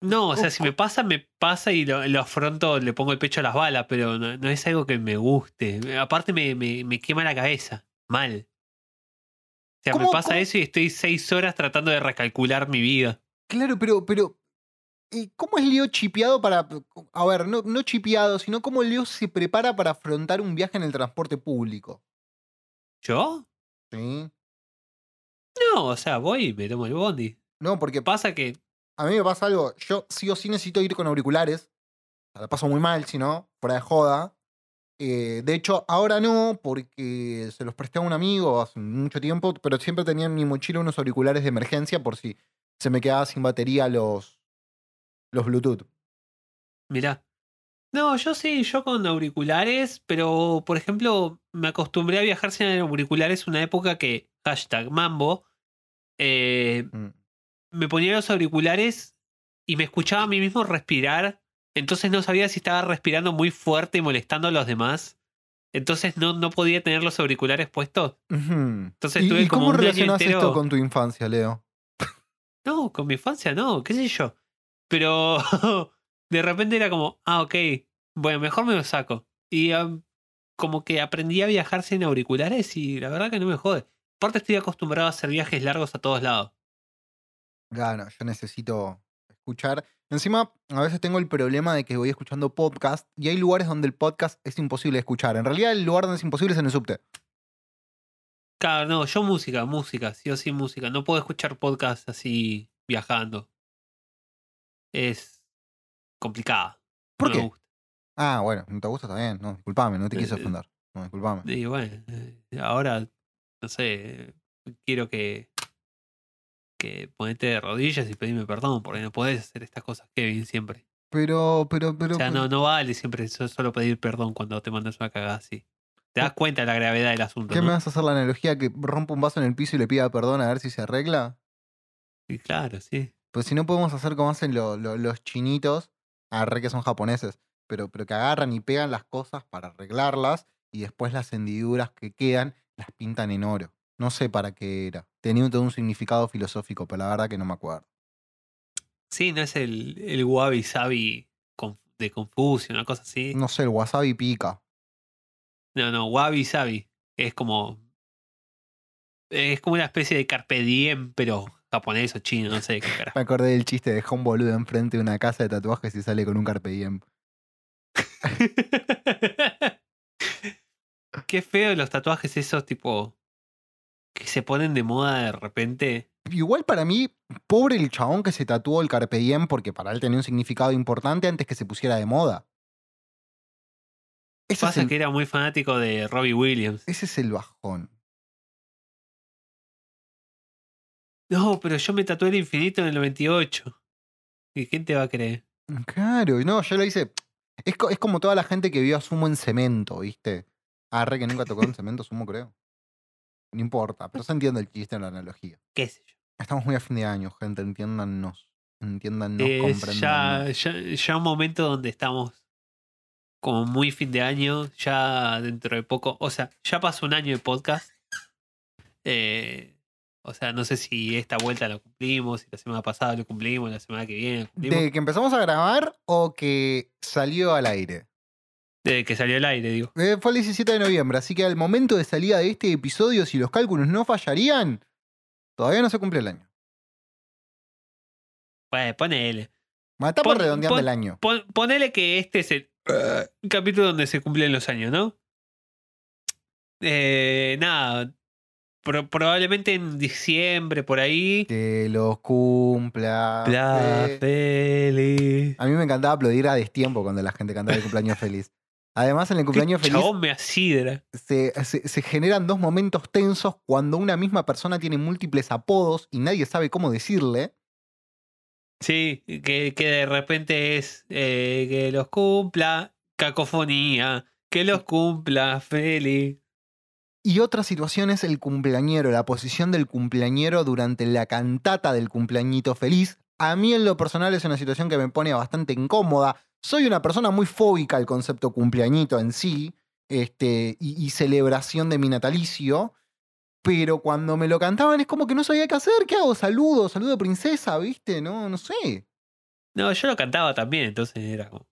No, o sea, si me pasa, me pasa y lo, lo afronto, le pongo el pecho a las balas, pero no, no es algo que me guste. Aparte me, me, me quema la cabeza, mal. O sea, me ¿Cómo- pasa cómo? eso y estoy seis horas tratando de recalcular mi vida. Claro, pero, pero eh, ¿cómo es Leo chipeado para... A ver, no, no chipeado, sino cómo Leo se prepara para afrontar un viaje en el transporte público? ¿Yo? ¿Sí? No, o sea, voy y me tomo el bondi. No, porque Pasa que a mí me pasa algo, yo sí o sí necesito ir con auriculares, la paso muy mal, si no, fuera de joda. Eh, de hecho, ahora no, porque se los presté a un amigo hace mucho tiempo, pero siempre tenía en mi mochila unos auriculares de emergencia por si se me quedaba sin batería los, los Bluetooth. Mirá. No, yo sí, yo con auriculares, pero por ejemplo, me acostumbré a viajar sin auriculares una época que, hashtag mambo, eh, Mm. me ponía los auriculares y me escuchaba a mí mismo respirar, entonces no sabía si estaba respirando muy fuerte y molestando a los demás. Entonces no, no podía tener los auriculares puestos. Entonces ¿Y, tuve y como cómo un relacionas entero- esto con tu infancia, Leo? No, con mi infancia no, qué sé yo. Pero de repente era como, ah, ok, bueno, mejor me lo saco. Y como que aprendí a viajar sin auriculares y la verdad que no me jode. Aparte estoy acostumbrado a hacer viajes largos a todos lados. Gano, yo necesito escuchar. Encima, a veces tengo el problema de que voy escuchando podcast y hay lugares donde el podcast es imposible de escuchar. En realidad, el lugar donde es imposible es en el subte. Claro, no, yo música, música, sí o sí música. No puedo escuchar podcast así viajando. Es complicado. ¿Por no me qué? gusta. Ah, bueno, no te gusta, está bien. No, disculpame, no te quise Eh, ofender. No, disculpame. Y bueno, eh, ahora, no sé, quiero que, que ponete de rodillas y pedirme perdón, porque no podés hacer estas cosas, Kevin, siempre. Pero, pero, pero. O sea, no, no vale siempre so- solo pedir perdón cuando te mandas una cagada así. Te das cuenta de la gravedad del asunto, ¿Qué ¿no? me vas a hacer la analogía que rompa un vaso en el piso y le pida perdón a ver si se arregla? Y claro, sí. Pues si no podemos hacer como hacen lo- lo- los chinitos, arre que son japoneses, pero, pero que agarran y pegan las cosas para arreglarlas y después las hendiduras que quedan las pintan en oro. No sé para qué era. Tenía todo un significado filosófico, pero la verdad que no me acuerdo. Sí, no es el, el wabi sabi de Confucio, una cosa así. No sé, el wasabi pica. No, no, wabi sabi. Es como. Es como una especie de carpe diem, pero japonés o chino, no sé qué carajo. Me acordé del chiste de un boludo enfrente de una casa de tatuajes y sale con un carpe diem. Qué feo los tatuajes esos tipo que se ponen de moda de repente. Igual para mí, pobre el chabón que se tatuó el carpe diem porque para él tenía un significado importante antes que se pusiera de moda. Ese es Pasa el- que era muy fanático de Robbie Williams. Ese es el bajón. No, pero yo me tatué el infinito en el 98. ¿Y quién te va a creer? Claro, no, yo lo hice. Es, co- es como toda la gente que vio a Sumo en cemento, ¿viste? Ah, re que nunca tocó en cemento Sumo, creo. No importa, pero se entiende el chiste en la analogía. ¿Qué sé yo? Estamos muy a fin de año, gente, entiéndannos. Entiéndannos, Es ya, comprendannos. ya, ya un momento donde estamos como muy fin de año, ya dentro de poco, o sea, ya pasó un año de podcast. Eh, O sea, no sé si esta vuelta lo cumplimos, si la semana pasada lo cumplimos, la semana que viene lo cumplimos. ¿De que empezamos a grabar o que salió al aire? Desde que salió el aire, digo. Eh, fue el 17 de noviembre, así que al momento de salida de este episodio, si los cálculos no fallarían, todavía no se cumple el año. Bueno, ponele. Bueno, Estamos Pon- redondeando pon- el año. Pon- ponele que este es el capítulo donde se cumplen los años, ¿no? Eh, nada. Pro- probablemente en diciembre, por ahí. Que los cumpla. La fe- feliz. A mí me encantaba aplaudir a destiempo cuando la gente cantaba el cumpleaños feliz. Además, en el cumpleaños feliz me asidra. se, se- se generan dos momentos tensos cuando una misma persona tiene múltiples apodos y nadie sabe cómo decirle. Sí, que, que de repente es eh, que los cumpla, cacofonía, que los cumpla, feliz. Y otra situación es el cumpleañero, la posición del cumpleañero durante la cantata del cumpleañito feliz. A mí en lo personal es una situación que me pone bastante incómoda. Soy una persona muy fóbica al concepto cumpleañito en sí este, y, y celebración de mi natalicio. Pero cuando me lo cantaban es como que no sabía qué hacer. ¿Qué hago? Saludo, saludo princesa, ¿viste? No, no sé. No, yo lo cantaba también, entonces era como.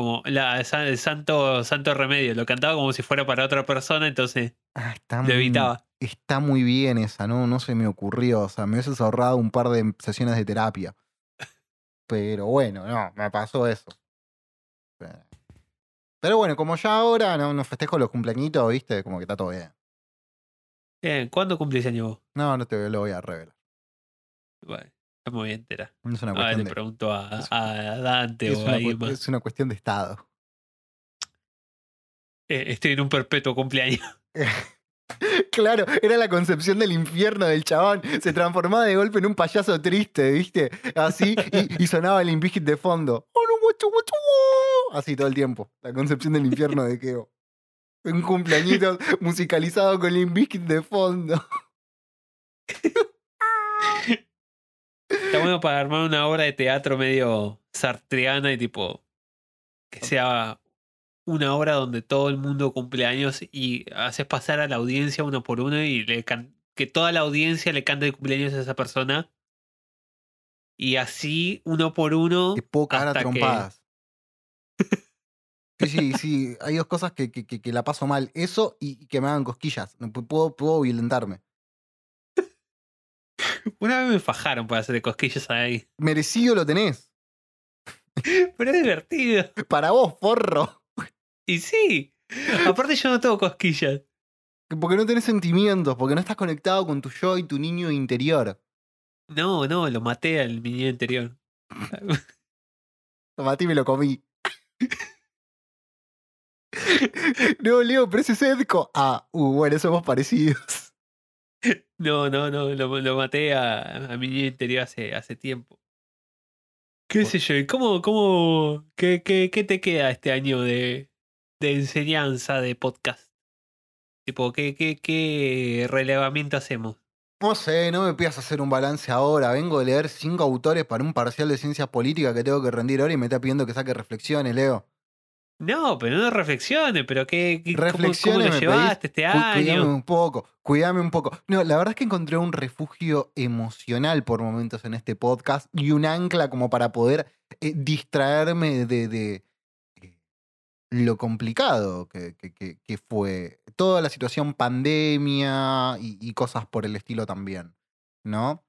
Como la, el santo, santo remedio. Lo cantaba como si fuera para otra persona, entonces Ah, está, lo muy, evitaba. está muy bien esa, ¿no? No se me ocurrió. O sea, me hubieses ahorrado un par de sesiones de terapia. Pero bueno, no, me pasó eso. Pero- bueno, como ya ahora no, no festejo los cumpleañitos, ¿viste? Como que está todo bien. Bien, ¿cuándo cumplís año vos? No, no te lo voy a revelar. Bueno, ya me voy a enterar. No es una cuestión le de, pregunto a, a Dante es o a Irma. es una cuestión de estado. Eh, estoy en un perpetuo cumpleaños. Claro, era la concepción del infierno del chabón. Se transformaba de golpe en un payaso triste, ¿viste? Así, y, y sonaba el Invigit de fondo. Oh, no. Así todo el tiempo. La concepción del infierno de Keo. Un cumpleañito musicalizado con el Invigit de fondo. Está bueno para armar una obra de teatro medio sartreana y tipo. Que sea una obra donde todo el mundo cumple años y haces pasar a la audiencia uno por uno y le can- que toda la audiencia le cante el cumpleaños a esa persona. Y así, uno por uno. Te puedo cagar a hasta que- trompadas. Sí, sí, sí. Hay dos cosas que, que- que- la paso mal. Eso y que me hagan cosquillas. Puedo, puedo violentarme. Una vez me fajaron para hacer cosquillas ahí. Merecido lo tenés. Pero es divertido. Para vos, forro. Y sí. Aparte, yo no tengo cosquillas. Porque no tenés sentimientos, porque no estás conectado con tu yo y tu niño interior. No, no, lo maté al mi niño anterior. Toma, a ti me lo comí. no, Leo, pero ese es Edco. Ah, uh, bueno, somos parecidos. No, no, no, lo, lo maté a, a mi niño interior hace, hace tiempo. ¿Qué sé yo? ¿Y cómo, cómo, qué, qué, qué te queda este año de, de enseñanza de podcast? Tipo, ¿qué, qué, qué relevamiento hacemos? No sé, no me pidas hacer un balance ahora. Vengo de leer cinco autores para un parcial de ciencias políticas que tengo que rendir ahora y me está pidiendo que saque reflexiones, Leo. No, pero no reflexiones, pero ¿qué, qué- cómo, cómo Reflexiones lo me llevaste este Cu- Cuídame año? un poco, cuídame un poco. No, la verdad es que encontré un refugio emocional por momentos en este podcast y un ancla como para poder eh, distraerme de, de, eh, lo complicado que, que- que- que fue toda la situación pandemia y, y cosas por el estilo también, ¿no?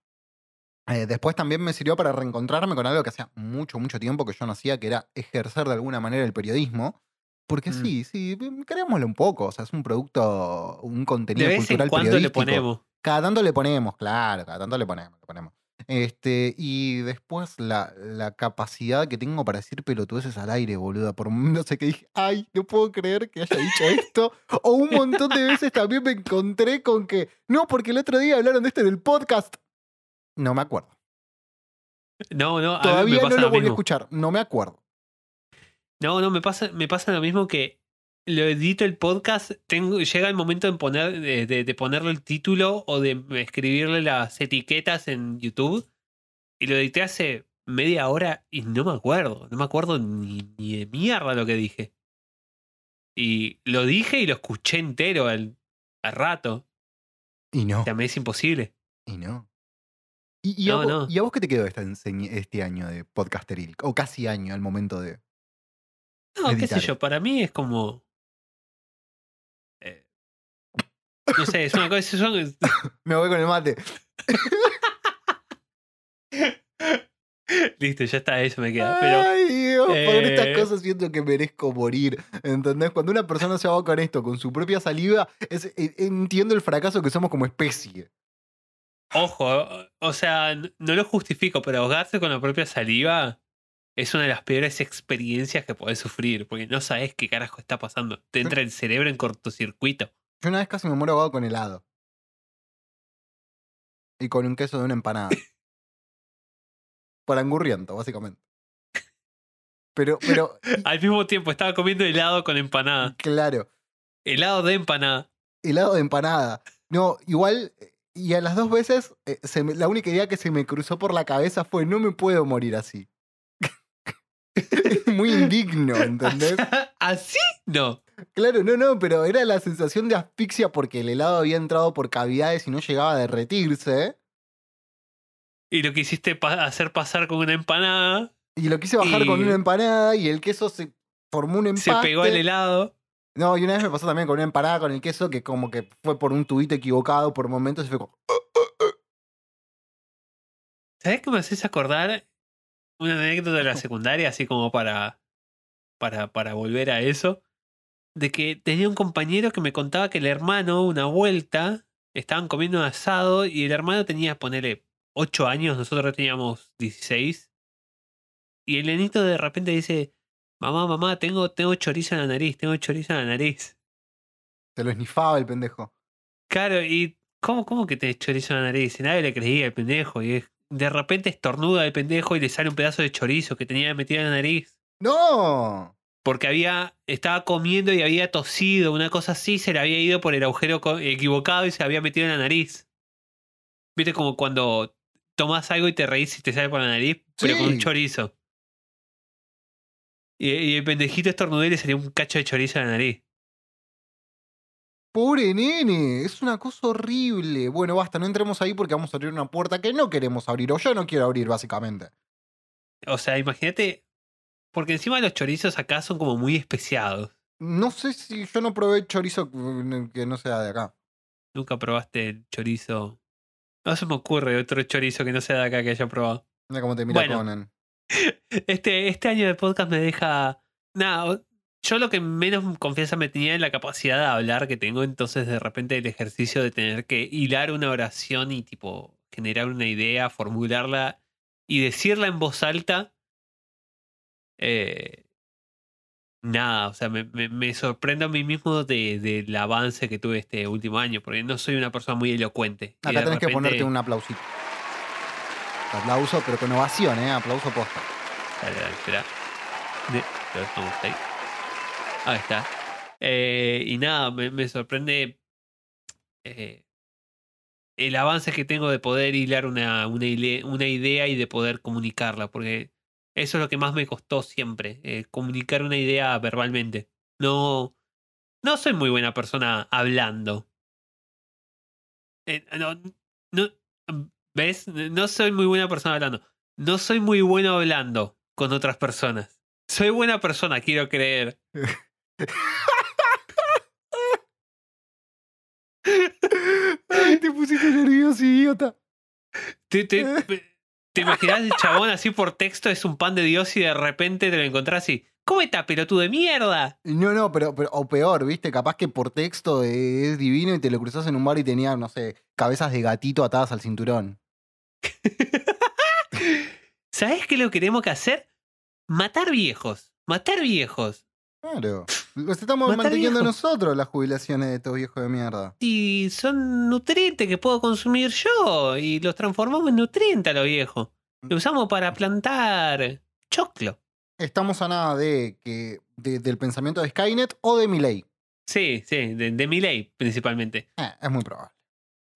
Eh, después también me sirvió para reencontrarme con algo que hacía mucho, mucho tiempo que yo no hacía, que era ejercer de alguna manera el periodismo. Porque Mm. sí, sí, creémoslo un poco. O sea, es un producto, un contenido De vez en cultural cuando le ponemos. Cada tanto le ponemos, claro, cada tanto le ponemos, le ponemos. Este, y después la, la capacidad que tengo para decir pelotudeces al aire, boluda. Por no sé qué dije, ay, no puedo creer que haya dicho esto. o un montón de veces también me encontré con que, no, porque el otro día hablaron de esto en el podcast. No me acuerdo. No, no, a mí me Todavía no pasa lo lo volví a mismo. escuchar, no me acuerdo. No, no, me pasa, me pasa lo mismo que lo edito el podcast, tengo, llega el momento de, poner, de, de- de ponerle el título o de escribirle las etiquetas en YouTube y lo edité hace media hora y no me acuerdo, no me acuerdo ni, ni de mierda lo que dije. Y lo dije y lo escuché entero al, al rato. Y no. Me es imposible. Y no. ¿Y, y a No, vos- no. ¿Y a vos qué te quedó este año de podcasteril? O casi año al momento de. No, qué sé yo, para mí es como. eh, no sé, es una cosa. son- Me voy con el mate. Listo, ya está, eso me queda. Pero Ay, Dios, por estas eh, cosas siento que merezco morir. ¿Entendés? Cuando una persona se va con esto, con su propia saliva, es- e- entiendo el fracaso que somos como especie. Ojo, o sea, no lo justifico, pero ahogarse con la propia saliva es una de las peores experiencias que podés sufrir, porque no sabes qué carajo está pasando. Te entra el cerebro en cortocircuito. Yo una vez casi me muero ahogado con helado. Y con un queso de una empanada. Por angurriento, básicamente. Pero, pero, Al mismo tiempo estaba comiendo helado con empanada. claro, Helado de empanada. helado de empanada. No, igual, y a las dos veces, eh, se me- la única idea que se me cruzó por la cabeza fue, no me puedo morir así. Muy indigno, ¿entendés? ¿Así? No. Claro, no, no, pero era la sensación de asfixia porque el helado había entrado por cavidades y no llegaba a derretirse. Y lo quisiste pa- hacer pasar con una empanada, Y lo quise bajar con una empanada y el queso se formó un empate. se pegó el helado. No, y una vez me pasó también con una empanada con el queso que como que fue por un tubito equivocado por momentos y fue como... ¿Sabes qué me haces acordar? Una anécdota de la secundaria, así como para, para, para volver a eso. De que tenía un compañero que me contaba que el hermano, una vuelta, estaban comiendo un asado y el hermano tenía, ponerle 8 años, nosotros teníamos 16. Y el nenito de repente dice, mamá, mamá, tengo, tengo chorizo en la nariz, tengo chorizo en la nariz. Se lo esnifaba el pendejo. Claro, y ¿cómo, cómo que te chorizo en la nariz? Y nadie le creía al pendejo. Y es- de repente estornuda el pendejo y le sale un pedazo de chorizo que tenía metido en la nariz. ¡No! Porque había, estaba comiendo y había tosido, una cosa así, se le había ido por el agujero equivocado y se había metido en la nariz. ¿Viste como cuando tomas algo y te reís y te sale por la nariz? Pero con un chorizo. Y, y el pendejito estornudó y le salió un cacho de chorizo en la nariz. Pobre nene, es una cosa horrible. Bueno, basta, no entremos ahí porque vamos a abrir una puerta que no queremos abrir, o yo no quiero abrir, básicamente. O sea, imagínate. Porque encima los chorizos acá son como muy especiados. No sé si yo no probé chorizo que que no sea de acá. Nunca probaste el chorizo. No se me ocurre otro chorizo que no sea de acá que haya probado. Mira cómo te mira Bueno. Conan. Este, este año de podcast me deja. Nada, yo lo que menos confianza me tenía en la capacidad de hablar que tengo, entonces de repente el ejercicio de tener que hilar una oración y tipo generar una idea, formularla y decirla en voz alta. eh, nada, o sea, me, me- me sorprendo a mí mismo de- del avance que tuve este último año, porque no soy una persona muy elocuente. Acá de tenés que ponerte un aplausito. Aplauso, pero con ovación, ¿eh? Aplauso posta. Dale, dale, espera. Ahí. Está. Eh, y nada, me, sorprende eh, el avance que tengo de poder hilar una, una, idea y de poder comunicarla, porque eso es lo que más me costó siempre, eh, comunicar una idea verbalmente. No, no soy muy buena persona hablando. No, no, ¿Ves? No soy muy buena persona hablando. No soy muy bueno hablando con otras personas. Soy buena persona, quiero creer. Ay, te pusiste nervioso, idiota. ¿Te, te, te imaginas el chabón así por texto es un pan de Dios y de repente te lo encontrás y ¿Cómo está, pelotudo de mierda? No, no, pero, pero, o peor, ¿viste? Capaz que por texto es divino y te lo cruzas en un bar y tenía, no sé, cabezas de gatito atadas al cinturón. ¿Sabes qué lo que tenemos que hacer? Matar viejos. Matar viejos. Claro. Los estamos Matar manteniendo viejos. nosotros las jubilaciones de estos viejos de mierda. Y son nutrientes que puedo consumir yo. Y los transformamos en nutrientes a los viejos. Lo usamos para plantar choclo. Estamos a nada de que de- del pensamiento de Skynet o de Milley. Sí, sí, de, de mi ley principalmente. Eh, es muy probable.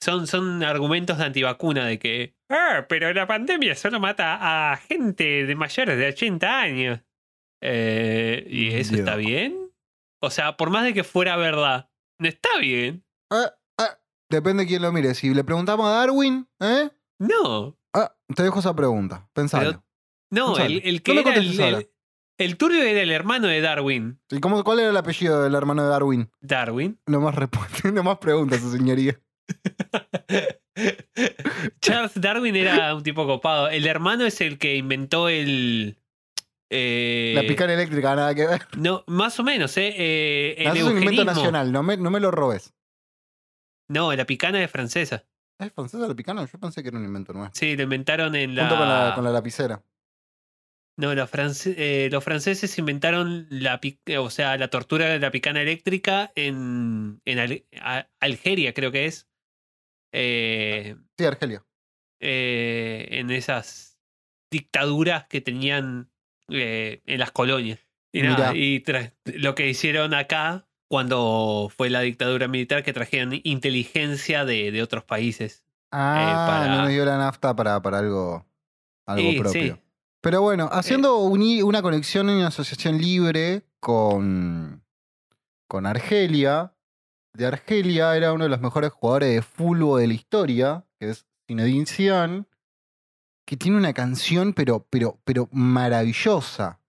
Son, son argumentos de antivacuna de que, ah, pero la pandemia solo mata a gente de mayores de 80 años. Eh, ¿Y eso Dios. está bien? O sea, por más de que fuera verdad, no está bien. Eh, eh, Depende de quién lo mire. Si le preguntamos a Darwin, ¿eh? No, Ah, te dejo esa pregunta. Pensalo. no, Pensalo. el, el que No era el, el, el turbio era el hermano de Darwin. ¿Y cómo, cuál era el apellido del hermano de Darwin? Darwin. No más, no más preguntas, su señoría. Charles Darwin era un tipo copado. El hermano es el que inventó el. eh, La picana eléctrica, nada que ver. No, más o menos, ¿eh? Eh, el No, es un invento nacional, no me, no me lo robes. No, la picana es francesa. ¿Es francesa la picana? Yo pensé que era un invento nuevo. Sí, lo inventaron en la. Junto con la, con la lapicera. No, los, france- eh, los franceses inventaron la, o sea, la tortura de la picana eléctrica en, en Al- Algeria, creo que es. Eh, Sí, Argelia. eh, en esas dictaduras que tenían eh, en las colonias. Y, nada, lo que hicieron acá cuando fue la dictadura militar, que trajeron inteligencia de, de otros países. Ah, para- no nos dio la nafta para, para algo, algo Y, propio. sí. Pero bueno, haciendo una conexión en una asociación libre con, con Argelia. De Argelia era uno de los mejores jugadores de fútbol de la historia, que es Zinedine Zidane, que tiene una canción pero, pero, pero maravillosa.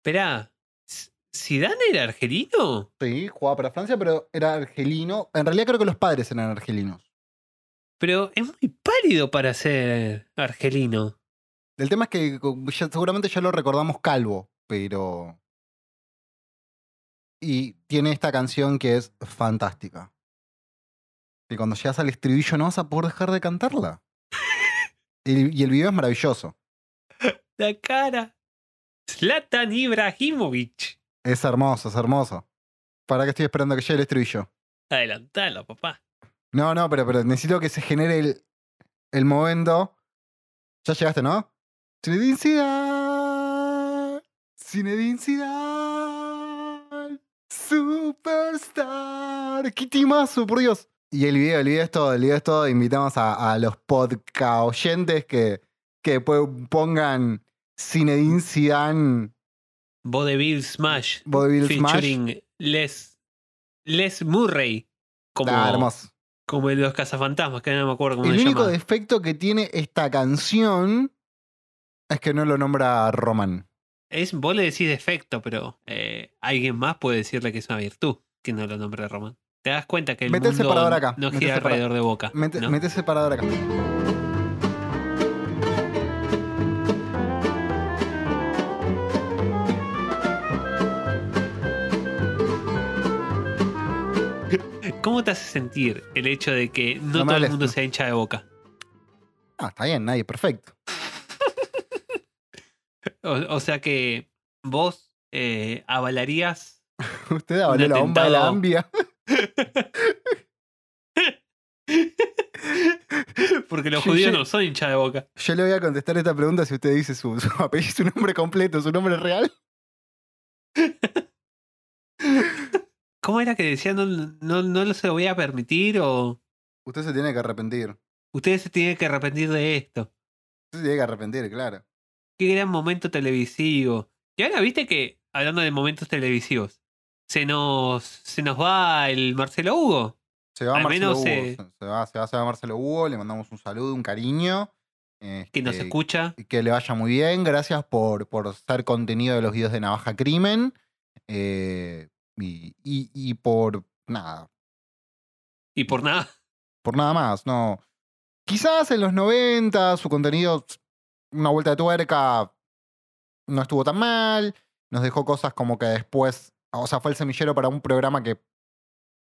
Esperá, ¿Z- ¿Zidane era argelino? Sí, jugaba para Francia, pero era argelino. En realidad creo que los padres eran argelinos. Pero es muy pálido para ser argelino. El tema es que ya- seguramente ya lo recordamos calvo, pero. Y tiene esta canción que es fantástica. Y cuando llegas al estribillo no vas a poder dejar de cantarla. Y, y el video es maravilloso. La cara. Zlatan Ibrahimovic. Es hermoso, es hermoso. ¿Para qué estoy esperando que llegue el estribillo? Adelantalo, papá. No, no, pero, pero necesito que se genere el, el momento. Ya llegaste, ¿no? Zinedine Zidane. Superstar. ¡Qué timazo, por Dios! Y el video, el video es todo, el video es todo. Invitamos a, a los podcast oyentes que, que pongan Zinedine Zidane Vodevil Smash. Vodevil Smash. featuring Les, Les Murray. Como, Ah, hermoso. como el de los cazafantasmas, que no me acuerdo cómo El se único llama. defecto que tiene esta canción es que no lo nombra Roman. Es, vos le decís defecto, pero eh, alguien más puede decirle que es una virtud que no lo nombre Roman. Te das cuenta que el Mete mundo separador acá, no mete gira alrededor de Boca. Mete, ¿no? mete ese parador acá. ¿Cómo te hace sentir el hecho de que no, todo el mundo no. se hincha de Boca? Ah, está bien, nadie, perfecto. O, o sea que vos eh, avalarías Usted avaló la bomba de la ambia. Porque los Yo- judíos yo- no son hinchas de Boca. Yo le voy a contestar esta pregunta si usted dice su, su apellido, su nombre completo, su nombre real. ¿Cómo era que decían no, no, no lo se lo voy a permitir o Usted se tiene que arrepentir. ustedes se tienen que arrepentir de esto? Usted se tiene que arrepentir, claro. Qué gran momento televisivo. Y ahora viste que, hablando de momentos televisivos, se nos, se nos va el Marcelo Hugo. Se va Al Marcelo menos, Hugo. eh, Se, va, se va, se va Marcelo Hugo, le mandamos un saludo, un cariño. que nos Este, escucha. y que le vaya muy bien. Gracias por, por ser contenido de los videos de Navaja Crimen. Eh, y, y- y por nada. Y por nada, Por nada más. No. Quizás en los 90 su contenido, una vuelta de tuerca, no estuvo tan mal. Nos dejó cosas como que después. O sea, fue el semillero para un programa que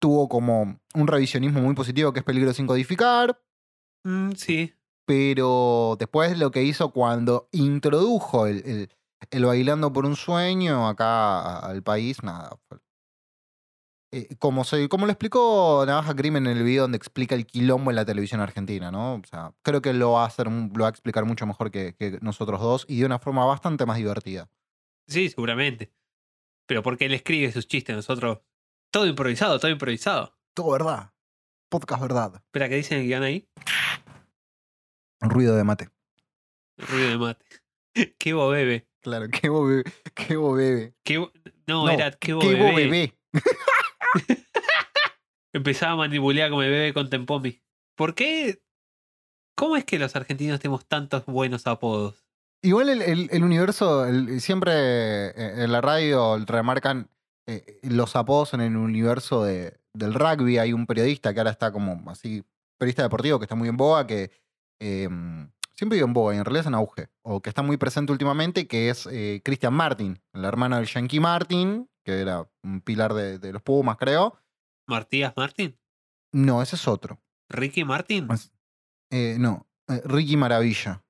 tuvo como un revisionismo muy positivo que es Peligro sin codificar. mm, sí. pero después lo que hizo cuando introdujo el, el- el bailando por un sueño acá al país, nada. fue- Eh, como, se, como lo explicó Navaja Crimen en el video donde explica el quilombo en la televisión argentina, ¿no? O sea, creo que lo va a hacer, lo va a explicar mucho mejor que, que nosotros dos y de una forma bastante más divertida. Sí, seguramente. Pero porque él escribe sus chistes, nosotros. Todo improvisado, todo improvisado. Todo verdad. Podcast verdad. Espera, ¿qué dicen el guion ahí? Ruido de mate. Ruido de mate. ¿Qué bo bebe? Claro, qué bo bebé. Qué bo bebé. ¿Qué bo- No, No, era qué bo Qué bo bebé. empezaba a manipular como el bebé con Tempomi. ¿Por qué? ¿Cómo es que los argentinos tenemos tantos buenos apodos? Igual el, universo, siempre eh, en la radio remarcan eh, los apodos en el universo de- del rugby. Hay un periodista que ahora está como así, periodista deportivo que está muy en boga, que eh, siempre digo en boga y en realidad es en auge, o que está muy presente últimamente, que es eh, Christian Martin, el hermano del Yankee Martin, que era un pilar de, de los Pumas, creo. ¿Martías Martín? No, ese es otro. ¿Ricky Martin? Eh, no, eh, Ricky Maravilla.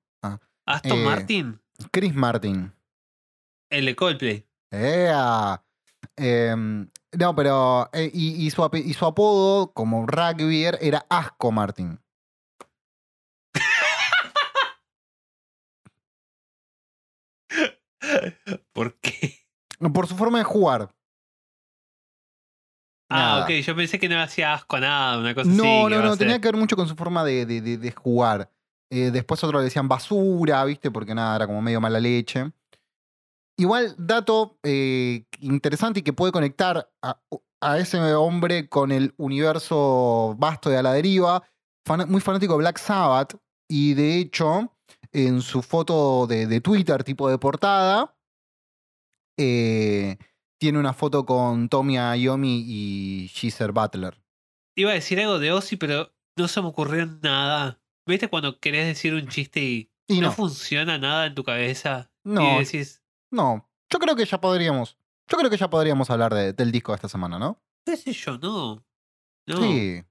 ¿Aston eh, Martin? Chris Martin. El de Coldplay. ¡Ea! Em, no, pero. y, y su, ape- y su apodo como rugbyer era Asco Martin. ¿Por qué? Por su forma de jugar. Ah, Nada. ok, yo pensé que no hacía asco a nada, una cosa así. No, que no, no, ser- tenía que ver mucho con su forma de, de- de- de jugar. Eh, después otros le decían basura, ¿viste? Porque nada, era como medio mala leche. Igual, dato eh, interesante y que puede conectar a, a ese hombre con el universo vasto de A la deriva. Fan- muy fanático de Black Sabbath. Y de hecho, en su foto de, de Twitter, tipo de portada, eh, tiene una foto con Tommy Iommi y Geezer Butler. Iba a decir algo de Ozzy, pero no se me ocurrió nada. ¿Viste cuando querés decir un chiste y, Y no. no, funciona nada en tu cabeza? No. Y decís, no. Yo creo que ya podríamos. Yo creo que ya podríamos hablar de- del disco de esta semana, ¿no? qué sé yo, no. No, Sí.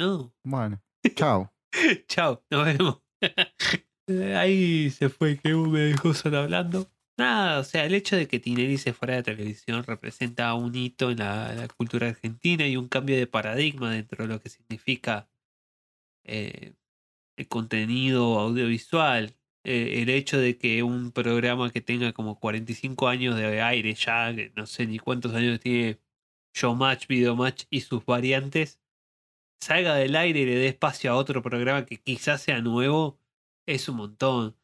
no. Bueno. Chao. Chao, nos vemos. Ahí se fue, que me dejó solo hablando. Nada, o sea, el hecho de que Tinelli se fuera de televisión representa un hito en la, cultura argentina y un cambio de paradigma dentro de lo que significa eh, el contenido audiovisual. Eh, el hecho de que un programa que tenga como 45 años de aire ya, no sé ni cuántos años tiene Showmatch, Videomatch y sus variantes, salga del aire y le dé espacio a otro programa que quizás sea nuevo, es un montón.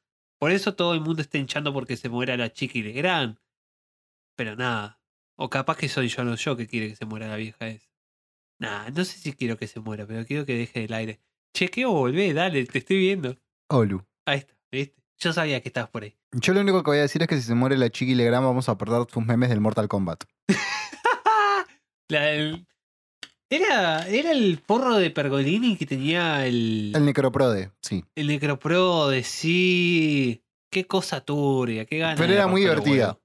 Por eso todo el mundo está hinchando porque se muera la chica y Legrand. Pero nada. O capaz que soy yo, no yo, que quiere que se muera la vieja esa. Nah, no sé si quiero que se muera, pero quiero que deje del aire. Chequeo, volvé, dale, te estoy viendo. Olu. Ahí está, ¿viste? Yo sabía que estabas por ahí. Yo lo único que voy a decir es que si se muere la chiqui Legrand vamos a perder sus memes del Mortal Kombat. La del- Era, era el porro de Pergolini que tenía el, El Necroprode, sí. el Necropro de sí. Qué cosa turbia, qué ganas. Pero era muy divertida.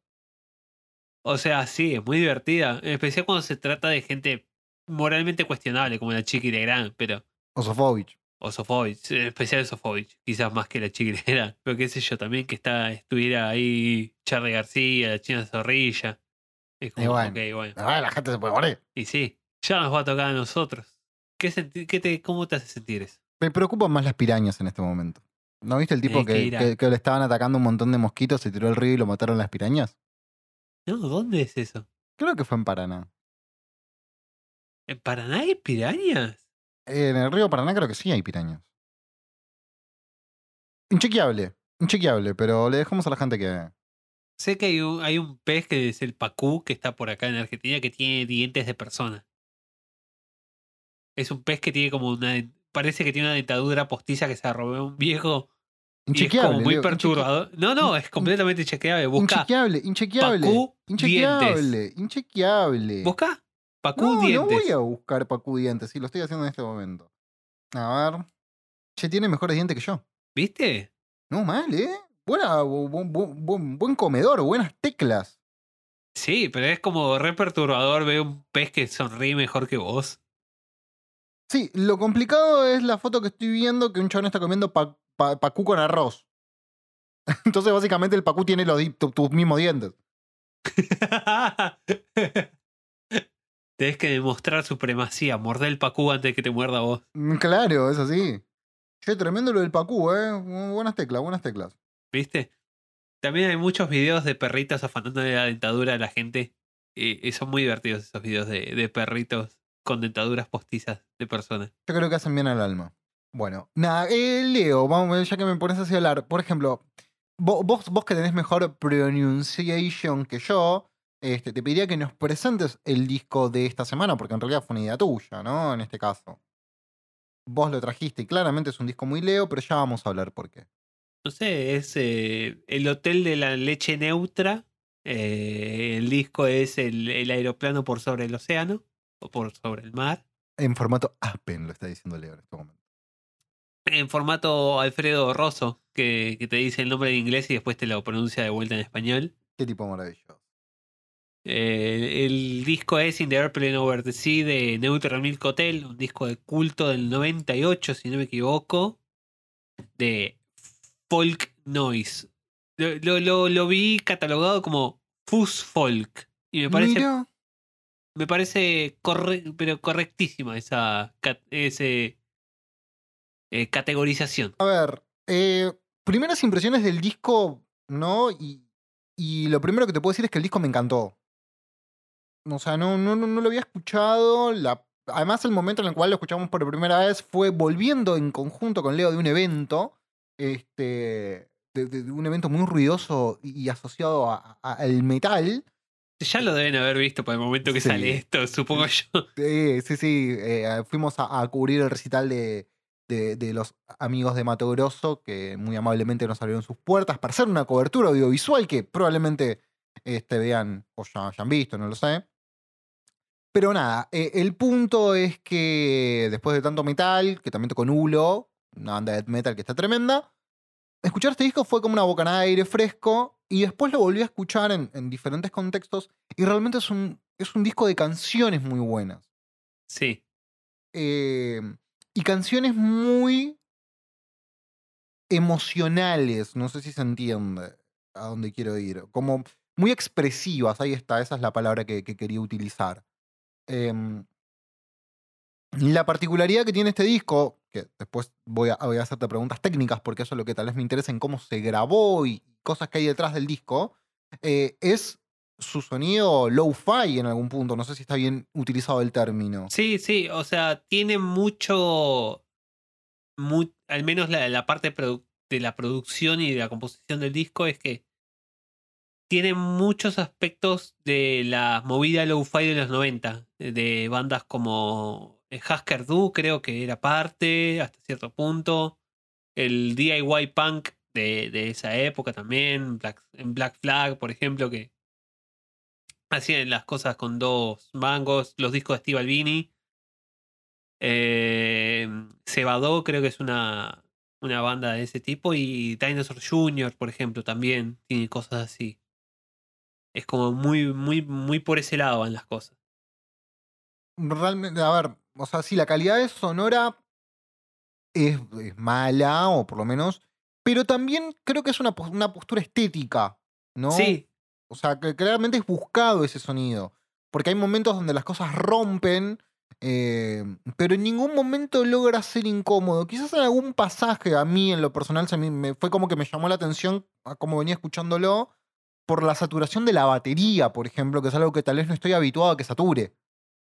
O sea, sí, es muy divertida. En especial cuando se trata de gente moralmente cuestionable, como la Chiqui Legrand, pero. Osofovich. O Sofovich, en especial Sofovich, quizás más que la Chiqui Legrand. Pero qué sé yo, también que está, estuviera ahí Charlie García, la China Zorrilla. Es como, Y bueno. ok, bueno. Ah, la gente se puede morir. Y sí, ya nos va a tocar a nosotros. ¿Qué te, ¿Cómo te hace sentir eso? Me preocupan más las pirañas en este momento. ¿No viste el tipo Eh, que que, ira. que- que le estaban atacando un montón de mosquitos, se tiró al río y lo mataron las pirañas? No, ¿dónde es eso? Creo que fue en Paraná. ¿En Paraná hay pirañas? En el río Paraná creo que sí hay pirañas. Inchequeable, inchequeable, pero le dejamos a la gente que... Sé que hay un, hay un pez que es el pacú que está por acá en Argentina que tiene dientes de persona. Es un pez que tiene como una. Parece que tiene una dentadura postiza que se robó un viejo. Y es Inchequeable. como muy Leo, perturbador. No, no, es completamente chequeable. Busca. Inchequeable, inchequeable. Pacú Inchequeable, inchequeable. Busca. Pacú no, no dientes. voy a buscar Pacú dientes, sí, lo estoy haciendo en este momento. A ver. Che, tiene mejores dientes que yo. ¿Viste? No mal, ¿eh? Buena, bu- bu- bu- buen, buen comedor, buenas teclas. Sí, pero es como re perturbador ver un pez que sonríe mejor que vos. Sí, lo complicado es la foto que estoy viendo que un chabón está comiendo pa- pa- pacú con arroz. Entonces, básicamente, el pacú tiene los tu- tus mismos dientes. Tenés que demostrar supremacía, morder el pacú antes de que te muerda vos. Mm, Claro, es así. Che, tremendo lo del pacú, ¿eh? Bu- Buenas teclas, buenas teclas. ¿Viste? También hay muchos videos de perritos afanando de la dentadura a la gente. Y, y son muy divertidos esos videos de, de perritos con dentaduras postizas de personas. Yo creo que hacen bien al alma. Bueno, nada, eh, Leo, vamos, ya que me pones así a hablar. Por ejemplo, vo- vos, vos que tenés mejor pronunciation que yo, este, te pediría que nos presentes el disco de esta semana, porque en realidad fue una idea tuya, ¿no? En este caso. Vos lo trajiste y claramente es un disco muy leo, pero ya vamos a hablar por qué. No sé, es eh, el hotel de la leche neutra. eh, el disco es el, el aeroplano por sobre el océano o por sobre el mar. En formato Aspen, lo está diciendo Leo en este momento. En formato Alfredo Rosso, que, que te dice el nombre en inglés y después te lo pronuncia de vuelta en español. Qué tipo maravilloso. Eh, el disco es In the Airplane Over the Sea de Neutral Milk Hotel, un disco de culto del 98, si no me equivoco, de folk noise. Lo, lo- lo- lo vi catalogado como fuzz folk y me parece, Mira, me parece pero correctísima esa eh, categorización. a ver, eh, primeras impresiones del disco, ¿no? Y, y lo primero que te puedo decir es que el disco me encantó. O sea, no, no, no, lo había escuchado. Además, el momento en el cual lo escuchamos por primera vez fue volviendo en conjunto con Leo de un evento. Este. De, un evento muy ruidoso y asociado al metal. Ya lo deben haber visto por el momento que Sí. sale esto, supongo yo. Sí, sí, sí. eh, fuimos a, a cubrir el recital de, de, de los amigos de Mato Grosso, que muy amablemente nos abrieron sus puertas para hacer una cobertura audiovisual que probablemente este, vean o ya hayan visto, no lo sé. Pero nada, eh, el punto es que después de tanto metal, que también tocó Nulo, una banda de metal que está tremenda, escuchar este disco fue como una bocanada de aire fresco y después lo volví a escuchar en, en diferentes contextos y realmente es un, es un disco de canciones muy buenas. Sí. Eh, y canciones muy emocionales, no sé si se entiende a dónde quiero ir, como muy expresivas, ahí está, esa es la palabra que, que quería utilizar. Em, la particularidad que tiene este disco, que después voy a, voy a hacerte preguntas técnicas porque eso es lo que tal vez me interesa en cómo se grabó y cosas que hay detrás del disco, eh, es su sonido low-fi en algún punto, no sé si está bien utilizado el término. Sí, sí, o sea, tiene mucho, mu- al menos la, parte de la producción y de la composición del disco es que tiene muchos aspectos de la movida low-fi de los 90, de bandas como eh, Husker Du, creo que era parte hasta cierto punto, el DIY punk de, de esa época también, Black, en Flag, por ejemplo, que hacían las cosas con dos mangos, los discos de Steve Albini. Eh, Cebadó creo que es una, una banda de ese tipo y Dinosaur Jr., por ejemplo, también tiene cosas así. Es como muy, muy, muy por ese lado van las cosas. realmente, a ver, o sea, sí, la calidad sonora es, es mala, o por lo menos, pero también creo que es una, una postura estética, ¿no? Sí, O sea, que claramente es buscado ese sonido. Porque hay momentos donde las cosas rompen, eh, pero en ningún momento logra ser incómodo. Quizás en algún pasaje a mí, en lo personal, se me, me- fue como que me llamó la atención a cómo venía escuchándolo por la saturación de la batería, por ejemplo, que es algo que tal vez no estoy habituado a que sature.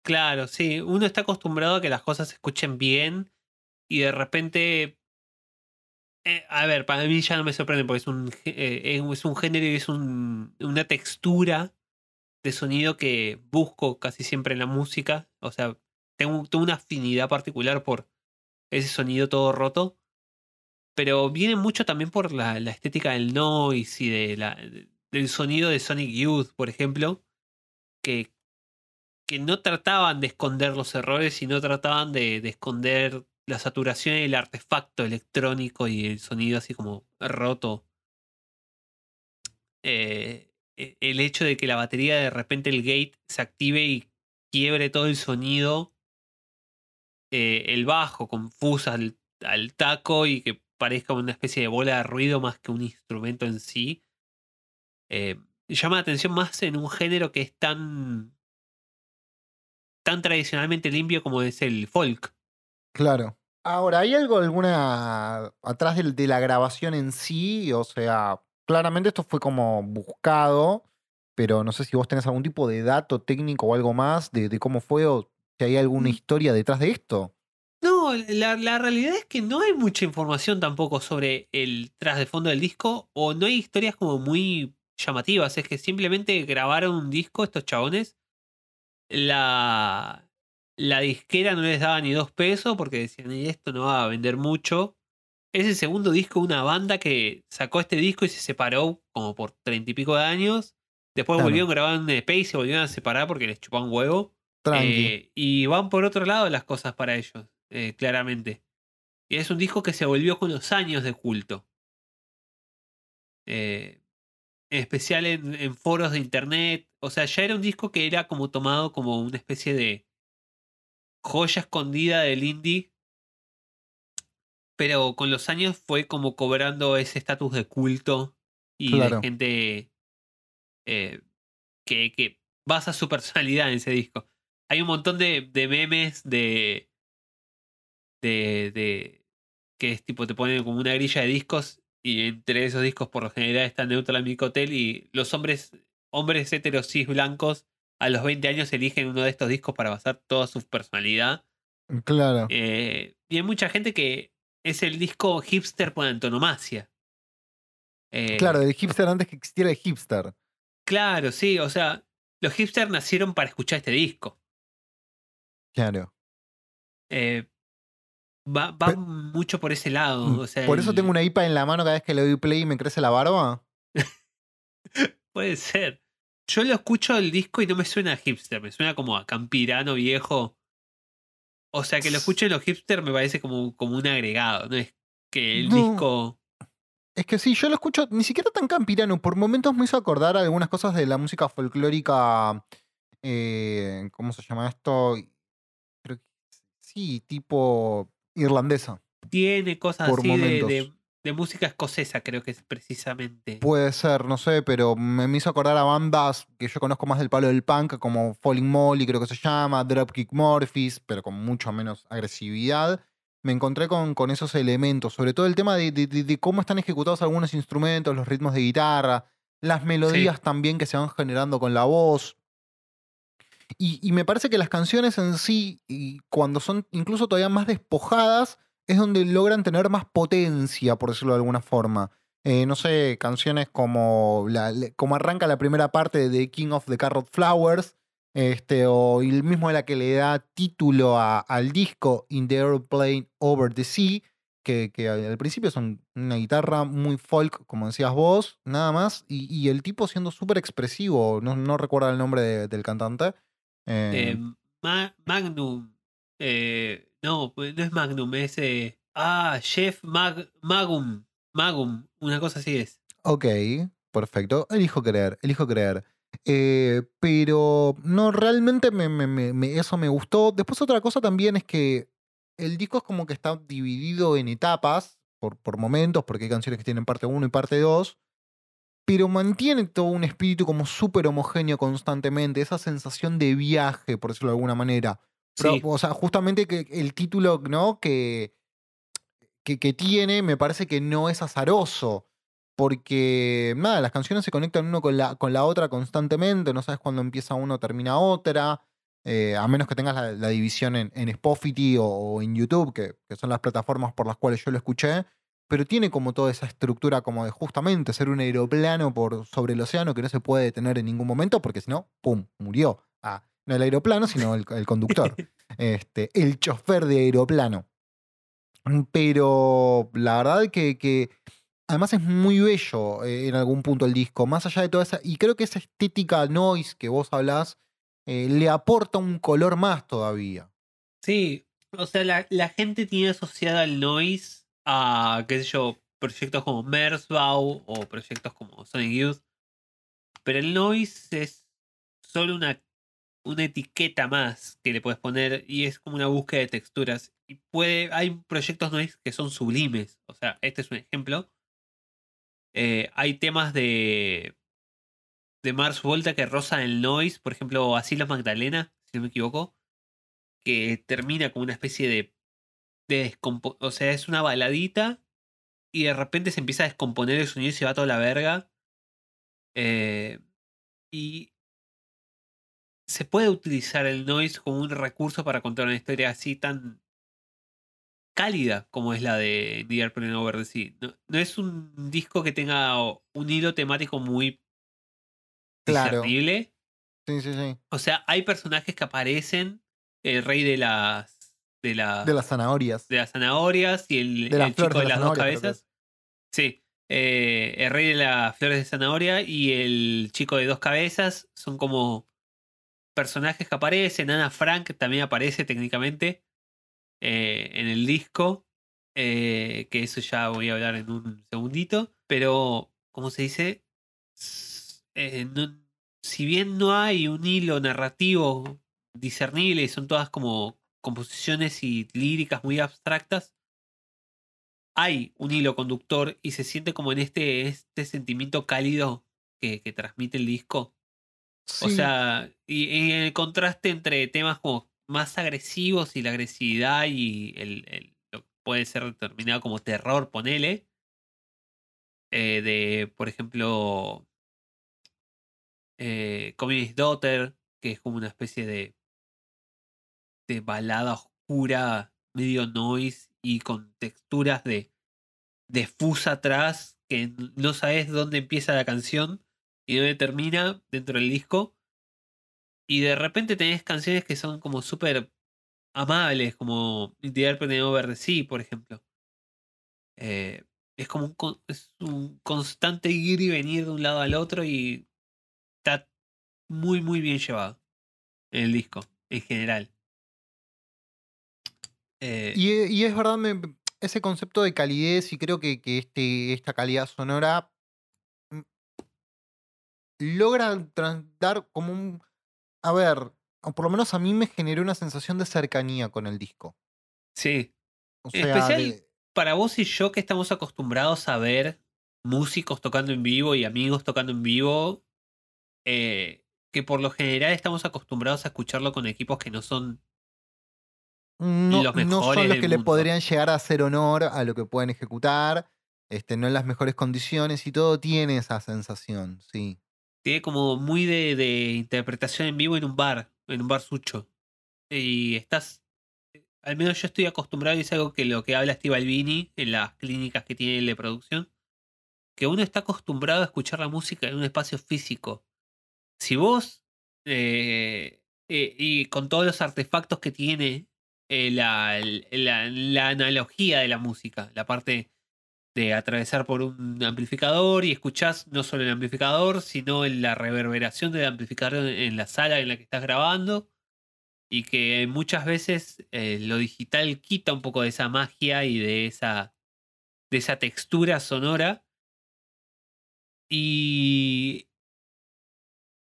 Claro, sí. Uno está acostumbrado a que las cosas se escuchen bien y de repente. eh, a ver, para mí ya no me sorprende porque es un, eh, es un género y es un- una textura de sonido que busco casi siempre en la música. O sea, tengo, tengo una afinidad particular por ese sonido todo roto. Pero viene mucho también por la, la estética del noise y de del sonido de Sonic Youth, por ejemplo. Que, que no trataban de esconder los errores, sino trataban de, de esconder la saturación y el artefacto electrónico y el sonido así como roto. Eh, e- el hecho de que la batería de repente el gate se active y quiebre todo el sonido, eh, el bajo confusa al, al taco y que parezca una especie de bola de ruido más que un instrumento en sí, eh, llama la atención más en un género que es tan tan tradicionalmente limpio como es el folk. Claro. Ahora, ¿hay algo alguna atrás de, la grabación en sí? O sea, claramente esto fue como buscado, pero no sé si vos tenés algún tipo de dato técnico o algo más de, de cómo fue o si hay alguna Mm. historia detrás de esto. No, la, la realidad es que no hay mucha información tampoco sobre el tras de fondo del disco, o no hay historias como muy llamativas. Es que simplemente grabaron un disco estos chabones. La, la disquera no les daba ni dos pesos porque decían, "Y esto no va a vender mucho. Es el segundo disco de una banda que sacó este disco y se separó como por treinta y pico de años. Después Claro. volvieron a grabar un EP y se volvieron a separar porque les chupaban huevo. Eh, y van por otro lado las cosas para ellos, eh, claramente. Y es un disco que se volvió con los años de culto. Eh, especial en, en foros de internet. O sea, ya era un disco que era como tomado como una especie de joya escondida del indie. Pero con los años fue como cobrando ese estatus de culto y Claro. de gente eh, que, que basa su personalidad en ese disco. Hay un montón de, de memes de, de, de. que es tipo, te ponen como una grilla de discos y entre esos discos por lo general está Neutral Milk Hotel y los hombres, hombres heteros cis blancos a los 20 años eligen uno de estos discos para basar toda su personalidad. Claro. Eh, y hay mucha gente que es el disco hipster por antonomasia. Eh, Claro, del hipster antes que existiera el hipster. Claro, sí, o sea, los hipsters nacieron para escuchar este disco. Claro. Eh, va mucho por ese lado. Mm, O sea, Por eso el- tengo una IPA en la mano cada vez que le doy play y me crece la barba. Puede ser. Yo lo escucho el disco y no me suena a hipster, me suena como a campirano viejo. O sea, que lo escucho en los hipsters me parece como, como un agregado, no es que el No. disco. Es que sí, yo lo escucho ni siquiera tan campirano. Por momentos me hizo acordar algunas cosas de la música folclórica. eh, ¿Cómo se llama esto? Creo que sí, tipo irlandesa. Tiene cosas Por así de, momentos. de- de música escocesa, creo que es precisamente. Puede ser, no sé, pero me, me hizo acordar a bandas que yo conozco más del palo del punk, como Falling Molly, creo que se llama, Dropkick Murphys, pero con mucho menos agresividad. Me encontré con, con esos elementos, sobre todo el tema de, de- de- de cómo están ejecutados algunos instrumentos, los ritmos de guitarra, las melodías también que se van generando con la voz. Y, me parece que las canciones en sí, y cuando son incluso todavía más despojadas, es donde logran tener más potencia, por decirlo de alguna forma. Eh, no sé, canciones como, la, como arranca la primera parte de King of the Carrot Flowers, este, o el mismo de la que le da título a- al disco In the Airplane Over the Sea, que, al principio son una guitarra muy folk, como decías vos, nada más, y, y el tipo siendo súper expresivo, no, no recuerdo el nombre de- del cantante. Eh, Ma- Magnum. eh, no, pues no es Magnum, es. eh, ah, Jeff Mag, Magum. Magum, una cosa así es. Ok, perfecto. Elijo creer, elijo creer. Eh, pero no, realmente me, me- me- me- eso me gustó. Después otra cosa también es que el disco es como que está dividido en etapas, por, por momentos, porque hay canciones que tienen parte 1 y parte 2, pero mantiene todo un espíritu como súper homogéneo constantemente, esa sensación de viaje, por decirlo de alguna manera. Pero, Sí. O sea, justamente que el título, ¿no? Que, que, que tiene me parece que no es azaroso. Porque, nada, las canciones se conectan uno con la, con la otra constantemente, no sabes cuándo empieza uno, termina otra, eh, a menos que tengas la, la división en, en Spotify o, o en YouTube, que, que son las plataformas por las cuales yo lo escuché, pero tiene como toda esa estructura como de justamente ser un aeroplano por sobre el océano que no se puede detener en ningún momento, porque si no, ¡pum!, murió. Ah, no el aeroplano, sino el, el conductor, este, el chofer de aeroplano. Pero la verdad que, que además es muy bello eh, en algún punto el disco, más allá de toda esa, y creo que esa estética noise que vos hablás eh, le aporta un color más todavía. Sí, o sea, la, la gente tiene asociada el noise a, qué sé yo, proyectos como Merzbau o proyectos como Sonic Youth. Pero el noise es solo una, una etiqueta más que le puedes poner y es como una búsqueda de texturas. Y puede, hay proyectos noise que son sublimes. O sea, este es un ejemplo. Eh, hay temas de, de Mars Volta que rozan el noise, por ejemplo, Asilos Magdalena, si no me equivoco que termina como una especie de, de descompo- O sea, es una baladita y de repente se empieza a descomponer el sonido y se va toda la verga. Eh, y se puede utilizar el noise como un recurso para contar una historia así tan cálida como es la de The Airplane Over the Sea. No, no es un disco que tenga un hilo temático muy Claro. discernible. Sí, sí, sí. O sea, hay personajes que aparecen, el rey de las de, la- De las zanahorias. de las zanahorias y el, De el chico de de la las dos cabezas. Sí, eh, el rey de las flores de zanahoria y el chico de dos cabezas son como personajes que aparecen. Ana Frank también aparece técnicamente eh, en el disco, eh, que eso ya voy a hablar en un segundito. Pero, ¿cómo se dice? No- si bien no hay un hilo narrativo discernible son todas como composiciones y líricas muy abstractas, hay un hilo conductor y se siente como en este, este sentimiento cálido que, que transmite el disco. O sea, y, y el contraste entre temas como más agresivos y la agresividad y el, el- lo que puede ser determinado como terror, ponele. eh, de, por ejemplo, eh, Communist Daughter, que es como una especie de, de balada oscura, medio noise y con texturas de, de atrás, que no sabes dónde empieza la canción y dónde termina dentro del disco. Y de repente tenés canciones que son como súper amables, como Airplane Over the Sea, por ejemplo. Eh, es como un, es un constante ir y venir de un lado al otro y está muy, muy bien llevado en el disco, en general. Eh, Y, y es verdad, me- ese concepto de calidez y creo que, que este, esta calidad sonora mm, logra dar como un... A ver, o por lo menos a mí me generó una sensación de cercanía con el disco. sí, O En sea, especial de- para vos y yo que estamos acostumbrados a ver músicos tocando en vivo y amigos tocando en vivo, eh, que por lo general estamos acostumbrados a escucharlo con equipos que no son no, los no son los que le podrían llegar a hacer honor a lo que pueden ejecutar, este, no en las mejores condiciones y todo tiene esa sensación, sí. tiene como muy de, de interpretación en vivo en un bar, en un bar sucho. Y estás, al menos yo estoy acostumbrado y es algo que lo que habla Steve Albini en las clínicas que tiene de producción, que uno está acostumbrado a escuchar la música en un espacio físico. Si vos, eh, eh, y con todos los artefactos que tiene eh, la, la, analogía de la música, la parte de atravesar por un amplificador y escuchás no solo el amplificador, sino en la reverberación del amplificador en- en la sala en la que estás grabando. Y que muchas veces eh, lo digital quita un poco de esa magia y de esa, de esa textura sonora. Y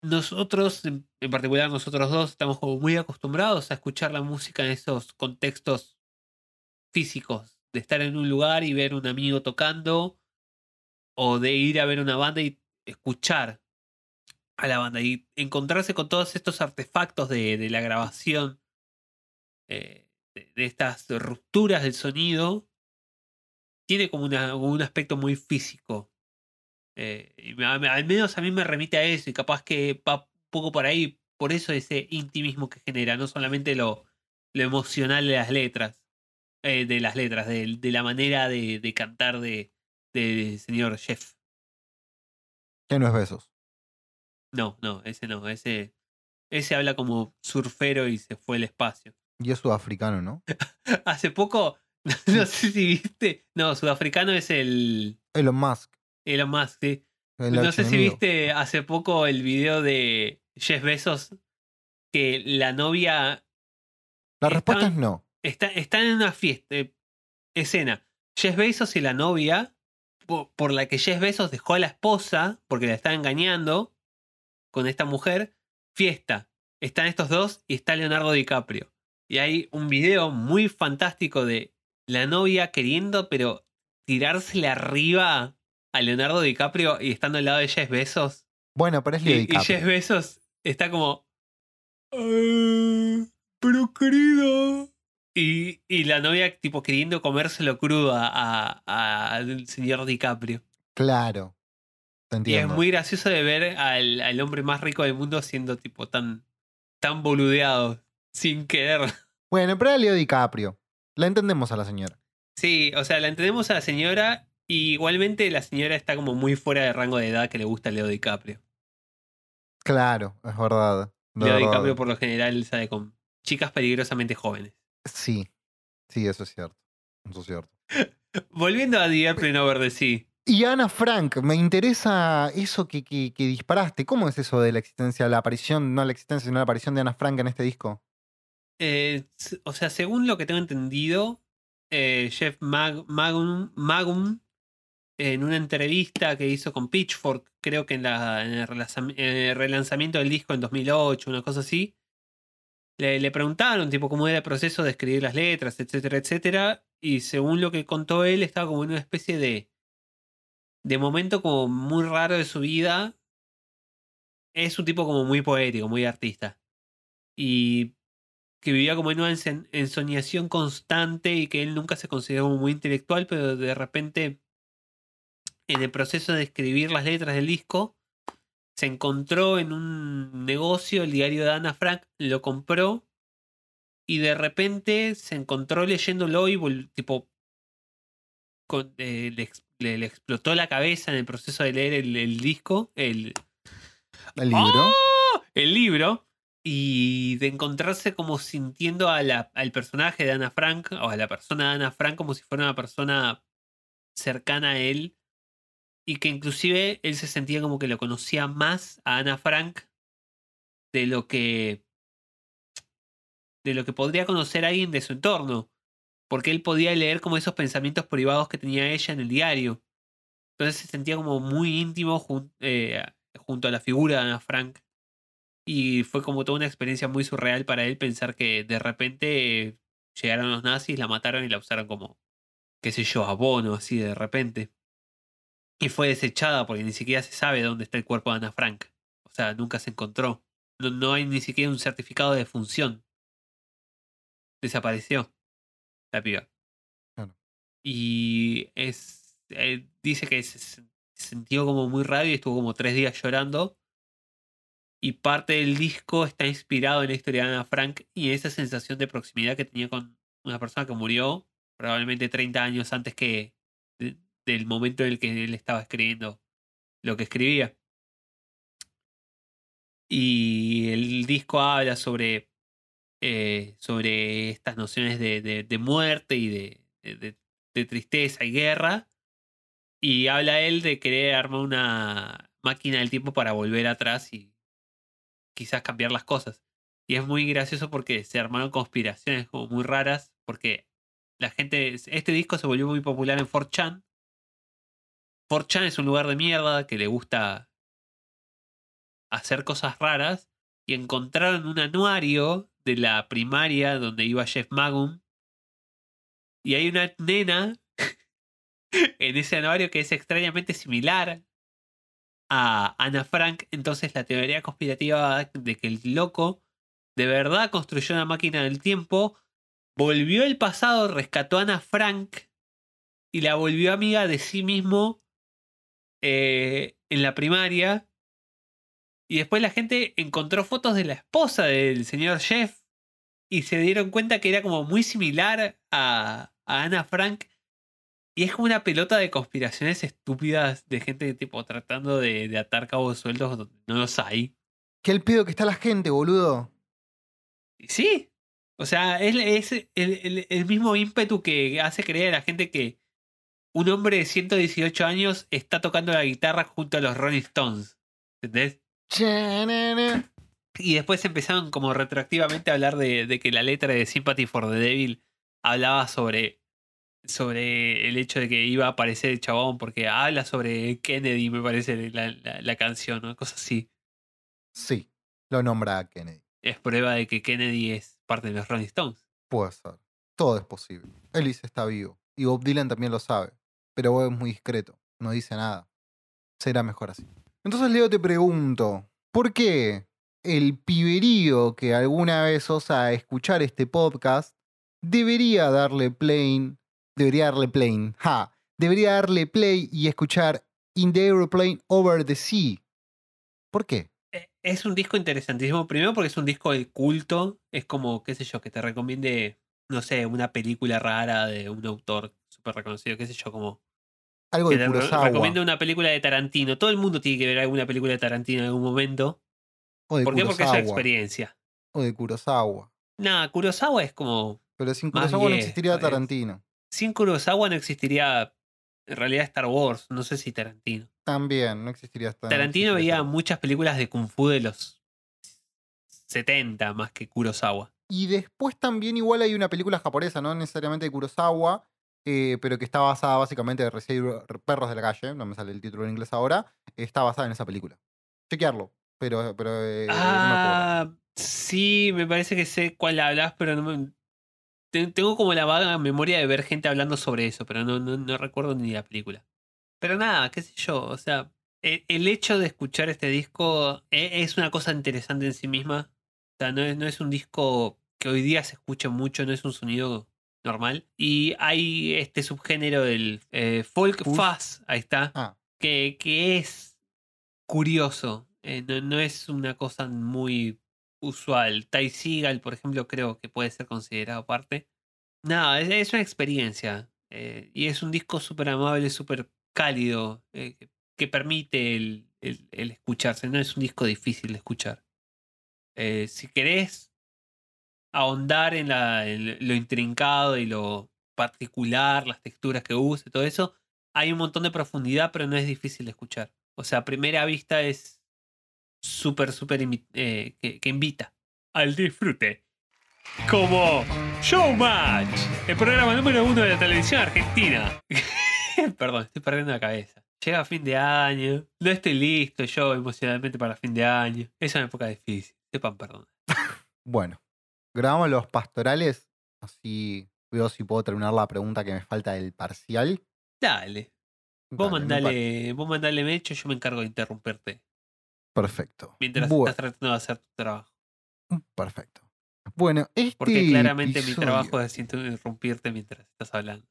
nosotros, en particular nosotros dos, estamos como muy acostumbrados a escuchar la música en esos contextos físicos, de estar en un lugar y ver un amigo tocando, o de ir a ver una banda y escuchar a la banda y encontrarse con todos estos artefactos de, de la grabación, eh, de, de estas rupturas del sonido, tiene como una- un aspecto muy físico. Eh, y al menos a mí me remite a eso y capaz que va un poco por ahí, por eso ese intimismo que genera, no solamente lo, lo emocional de las letras, eh, de las letras, de, de la manera de, de cantar de, del señor Jeff. Que no es besos. No, no, ese no, ese, ese habla como surfero y se fue al espacio. Y es sudafricano, ¿no? Hace poco, no sé si viste, no, sudafricano es el Elon Musk. Elon Musk, sí. el No sé si viste hace poco el video de Jeff Bezos que la novia La respuesta es no. está, están en una fiesta, eh, escena. Jeff Bezos y la novia, po- por, la que Jeff Bezos dejó a la esposa porque la está engañando con esta mujer, fiesta. Están estos dos y está Leonardo DiCaprio. Y hay un video muy fantástico de la novia queriendo, pero tirársele arriba a Leonardo DiCaprio y estando al lado de Jeff Bezos. Bueno, pero es Leo Y, y DiCaprio. Jeff Bezos está como. "Ah, pero querido. Y, y la novia, tipo, queriendo comérselo crudo a- a- a- al señor DiCaprio. Claro. Te Y es entiendo. muy gracioso de ver al, al hombre más rico del mundo siendo, tipo, tan, tan boludeado, sin querer. Bueno, pero era Leo DiCaprio. La entendemos a la señora. Sí, o sea, la entendemos a la señora. Y igualmente la señora está como muy fuera de rango de edad que le gusta a Leo DiCaprio. Claro, es verdad. de Leo verdad. DiCaprio por lo general sale con chicas peligrosamente jóvenes. Sí, sí, eso es cierto. Eso es cierto. Volviendo a The Airplane Over the Sea. Y Ana Frank, me interesa eso que, que- que disparaste. ¿Cómo es eso de la existencia, la aparición, no la existencia, sino la aparición de Ana Frank en este disco? Eh, o sea, según lo que tengo entendido, eh, Jeff Mag- Magum, Magum, en una entrevista que hizo con Pitchfork, creo que en, la, en el relanzam- en el relanzamiento del disco en 2008, una cosa así, le, preguntaron tipo cómo era el proceso de escribir las letras, etcétera, etcétera, y según lo que contó él, estaba como en una especie de, de momento como muy raro de su vida. Es un tipo como muy poético, muy artista. Y que vivía como en una ensoñación constante y que él nunca se consideró como muy intelectual, pero de repente en el proceso de escribir las letras del disco se encontró en un negocio, el diario de Ana Frank, lo compró y de repente se encontró leyéndolo y tipo con- eh, le, le- le explotó la cabeza en el proceso de leer el, el disco, el, El libro. ¡Oh! el libro y de encontrarse como sintiendo a la- al personaje de Ana Frank o a la persona de Ana Frank como si fuera una persona cercana a él y que inclusive él se sentía como que lo conocía más a Ana Frank de lo que de lo que podría conocer alguien de su entorno porque él podía leer como esos pensamientos privados que tenía ella en el diario entonces se sentía como muy íntimo eh, junto a la figura de Ana Frank y fue como toda una experiencia muy surreal para él pensar que de repente llegaron los nazis, la mataron y la usaron como, qué sé yo, abono, así de repente. Y fue desechada porque ni siquiera se sabe dónde está el cuerpo de Ana Frank. O sea, nunca se encontró. No, no hay ni siquiera un certificado de función. Desapareció la piba. Claro. Y es. eh, dice que se sintió como muy raro y estuvo como tres días llorando. Y parte del disco está inspirado en la historia de Ana Frank y esa sensación de proximidad que tenía con una persona que murió probablemente 30 años antes que del momento en el que él estaba escribiendo lo que escribía. Y el disco habla sobre, eh, sobre estas nociones de, de- muerte y de, de- de tristeza y guerra. Y habla él de querer armar una máquina del tiempo para volver atrás y quizás cambiar las cosas. Y es muy gracioso porque se armaron conspiraciones como muy raras, porque la gente, este disco se volvió muy popular en 4chan. 4chan es un lugar de mierda que le gusta hacer cosas raras y encontraron un anuario de la primaria donde iba Jeff Magum y hay una nena en ese anuario que es extrañamente similar a Ana Frank. Entonces la teoría conspirativa de que el loco de verdad construyó una máquina del tiempo, volvió al pasado, rescató a Ana Frank y la volvió amiga de sí mismo eh, en la primaria. Y después la gente encontró fotos de la esposa del señor Jeff y se dieron cuenta que era como muy similar a, a Ana Frank. Y es como una pelota de conspiraciones estúpidas de gente tipo tratando de, de atar cabos sueldos donde no los hay. ¿Qué el pedo que está la gente, boludo? Y sí. O sea, es, es el, el- el mismo ímpetu que hace creer a la gente que un hombre de 118 años está tocando la guitarra junto a los Rolling Stones. ¿Entendés? Y después empezaron como retroactivamente a hablar de, de que la letra de Sympathy for the Devil hablaba sobre, sobre el hecho de que iba a aparecer el chabón porque habla sobre Kennedy, me parece, la, la- la canción, ¿no? Cosas así. Sí, lo nombra a Kennedy. Es prueba de que Kennedy es parte de los Rolling Stones. Puede ser. Todo es posible. Ellis está vivo. Y Bob Dylan también lo sabe. Pero es muy discreto. No dice nada. Será mejor así. Entonces, Leo, te pregunto: ¿por qué el piberío que alguna vez osa escuchar este podcast debería darle play? Debería darle play. ¡Ja! Debería darle play y escuchar In the Aeroplane Over the Sea. ¿Por qué? Eh, Es un disco interesantísimo. Primero porque es un disco de culto. Es como, qué sé yo, que te recomiende, no sé, una película rara de un autor súper reconocido, qué sé yo, como Algo de Kurosawa. recomienda una película de Tarantino. Todo el mundo tiene que ver alguna película de Tarantino en algún momento. O de ¿Por qué? Porque es Kurosawa. experiencia. O de Kurosawa. Nada, Kurosawa es como. Pero sin Kurosawa no existiría. Tarantino. Sin Kurosawa no existiría. En realidad, Star Wars. No sé si Tarantino. También, no existiría hasta. Tarantino veía muchas películas de Kung Fu de los 70 más que Kurosawa. Y después también igual hay una película japonesa, no necesariamente de Kurosawa, eh, pero que está basada básicamente de Reserve Perros de la Calle, no me sale el título en inglés ahora, está basada en esa película. Chequearlo, pero, pero eh, no ah, sí, me parece que sé cuál hablas, pero no me. te- Tengo como la vaga memoria de ver gente hablando sobre eso, pero no, no, no recuerdo ni la película. Pero nada, qué sé yo, o sea, e- el hecho de escuchar este disco e- es una cosa interesante en sí misma. O sea, no es, no es un disco que hoy día se escucha mucho, no es un sonido normal. Y hay este subgénero del eh, folk Fuzz. fuzz, ahí está, Ah, que, que es curioso. eh, no, no es una cosa muy usual. Ty Seagal, por ejemplo, creo que puede ser considerado parte. Nada, es, es una experiencia. eh, y es un disco súper amable, súper cálido, eh, que, permite el, el- el escucharse. No es un disco difícil de escuchar. Si querés ahondar en, la, lo intrincado y lo particular, las texturas que usa y todo eso, hay un montón de profundidad, pero no es difícil de escuchar. O sea, a primera vista es súper, súper eh, que, que invita al disfrute. Como Showmatch, el programa número uno de la televisión argentina. Perdón, estoy perdiendo la cabeza. Llega fin de año, no estoy listo yo emocionalmente para fin de año. Es una época difícil, sepan perdón. bueno, grabamos los pastorales, así veo si puedo terminar la pregunta que me falta del parcial. Dale, vos Dale, me mandale, vos mandale mecho, yo me encargo de interrumpirte. Perfecto. Mientras estás tratando de hacer tu trabajo. Perfecto. Bueno, este Porque claramente mi trabajo es interrumpirte mientras estás hablando.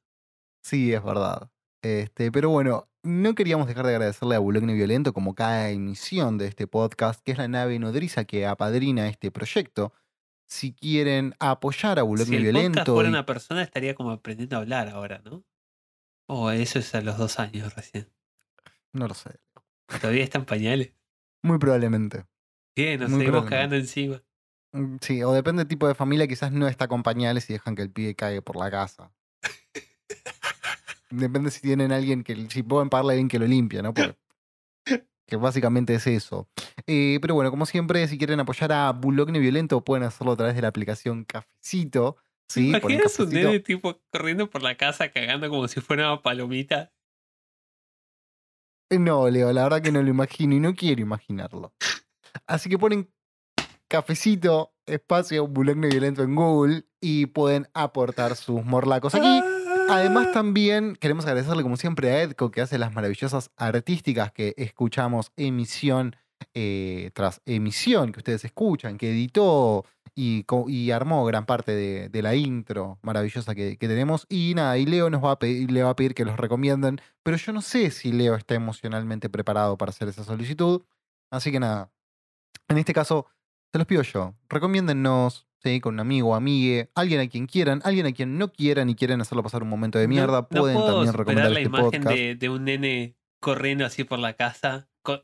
Sí, es verdad. Este, pero bueno, no queríamos dejar de agradecerle a Bulogne Violento como cada emisión de este podcast, que es la nave nodriza que apadrina este proyecto. Si quieren apoyar a Bulogne Si el Violento, fuera y- una persona estaría como aprendiendo a hablar ahora, ¿no? O eso es a los dos años recién. no lo sé, Todavía está en pañales. muy probablemente. Bien, nos Muy seguimos cagando encima. Mm, Sí, o depende del tipo de familia, quizás no está con pañales y dejan que el pibe cague por la casa. Depende si tienen alguien que, si pueden pagarle a alguien que lo limpia, ¿no? Porque- que básicamente es eso. Eh, pero bueno, como siempre, si quieren apoyar a Bulogne Violento, pueden hacerlo a través de la aplicación Cafecito. ¿sí? ¿Te Ponen imaginas un nene tipo corriendo por la casa cagando como si fuera una palomita? Eh, No, Leo, la verdad que no lo imagino y no quiero imaginarlo. Así que ponen cafecito, espacio, Bulogne Violento en Google y pueden aportar sus morlacos aquí. Además, también queremos agradecerle, como siempre, a Edco, que hace las maravillosas artísticas que escuchamos emisión eh, tras emisión, que ustedes escuchan, que editó y, armó gran parte de, la intro maravillosa que, que tenemos. Y nada, y Leo nos va a pedir, le va a pedir que los recomienden, pero yo no sé si Leo está emocionalmente preparado para hacer esa solicitud. Así que nada, en este caso, se los pido yo. Recomiéndennos, ¿sí? Con un amigo, amigue, alguien a quien quieran, alguien a quien no quieran y quieren hacerlo pasar un momento de mierda, No- no pueden puedo también recomendar la este imagen de, de un nene corriendo así por la casa con,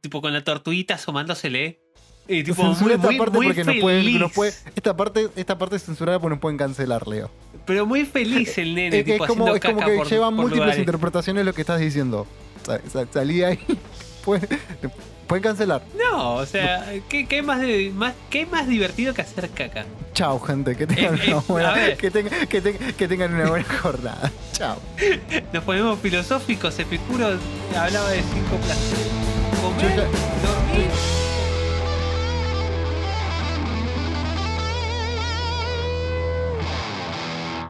tipo con la tortuguita asomándosele. Y tipo muy, esta muy, parte muy porque pueden, feliz. nos puede- esta parte, esta parte es censurada porque nos pueden cancelar, Leo. Pero muy feliz el nene, Es, que tipo es como, es que por, llevan por múltiples lugares. interpretaciones lo que estás diciendo. Sa- sa- salí ahí. Pueden, pueden cancelar. No, o sea, ¿qué, qué más de, más, ¿qué más divertido que hacer caca? Chao, gente. Que tengan, Eh, una buena, que tengan, que tengan- que tengan una buena jornada. Chao. Nos ponemos filosóficos, Epicuro hablaba de cinco placeres. Comer, dormir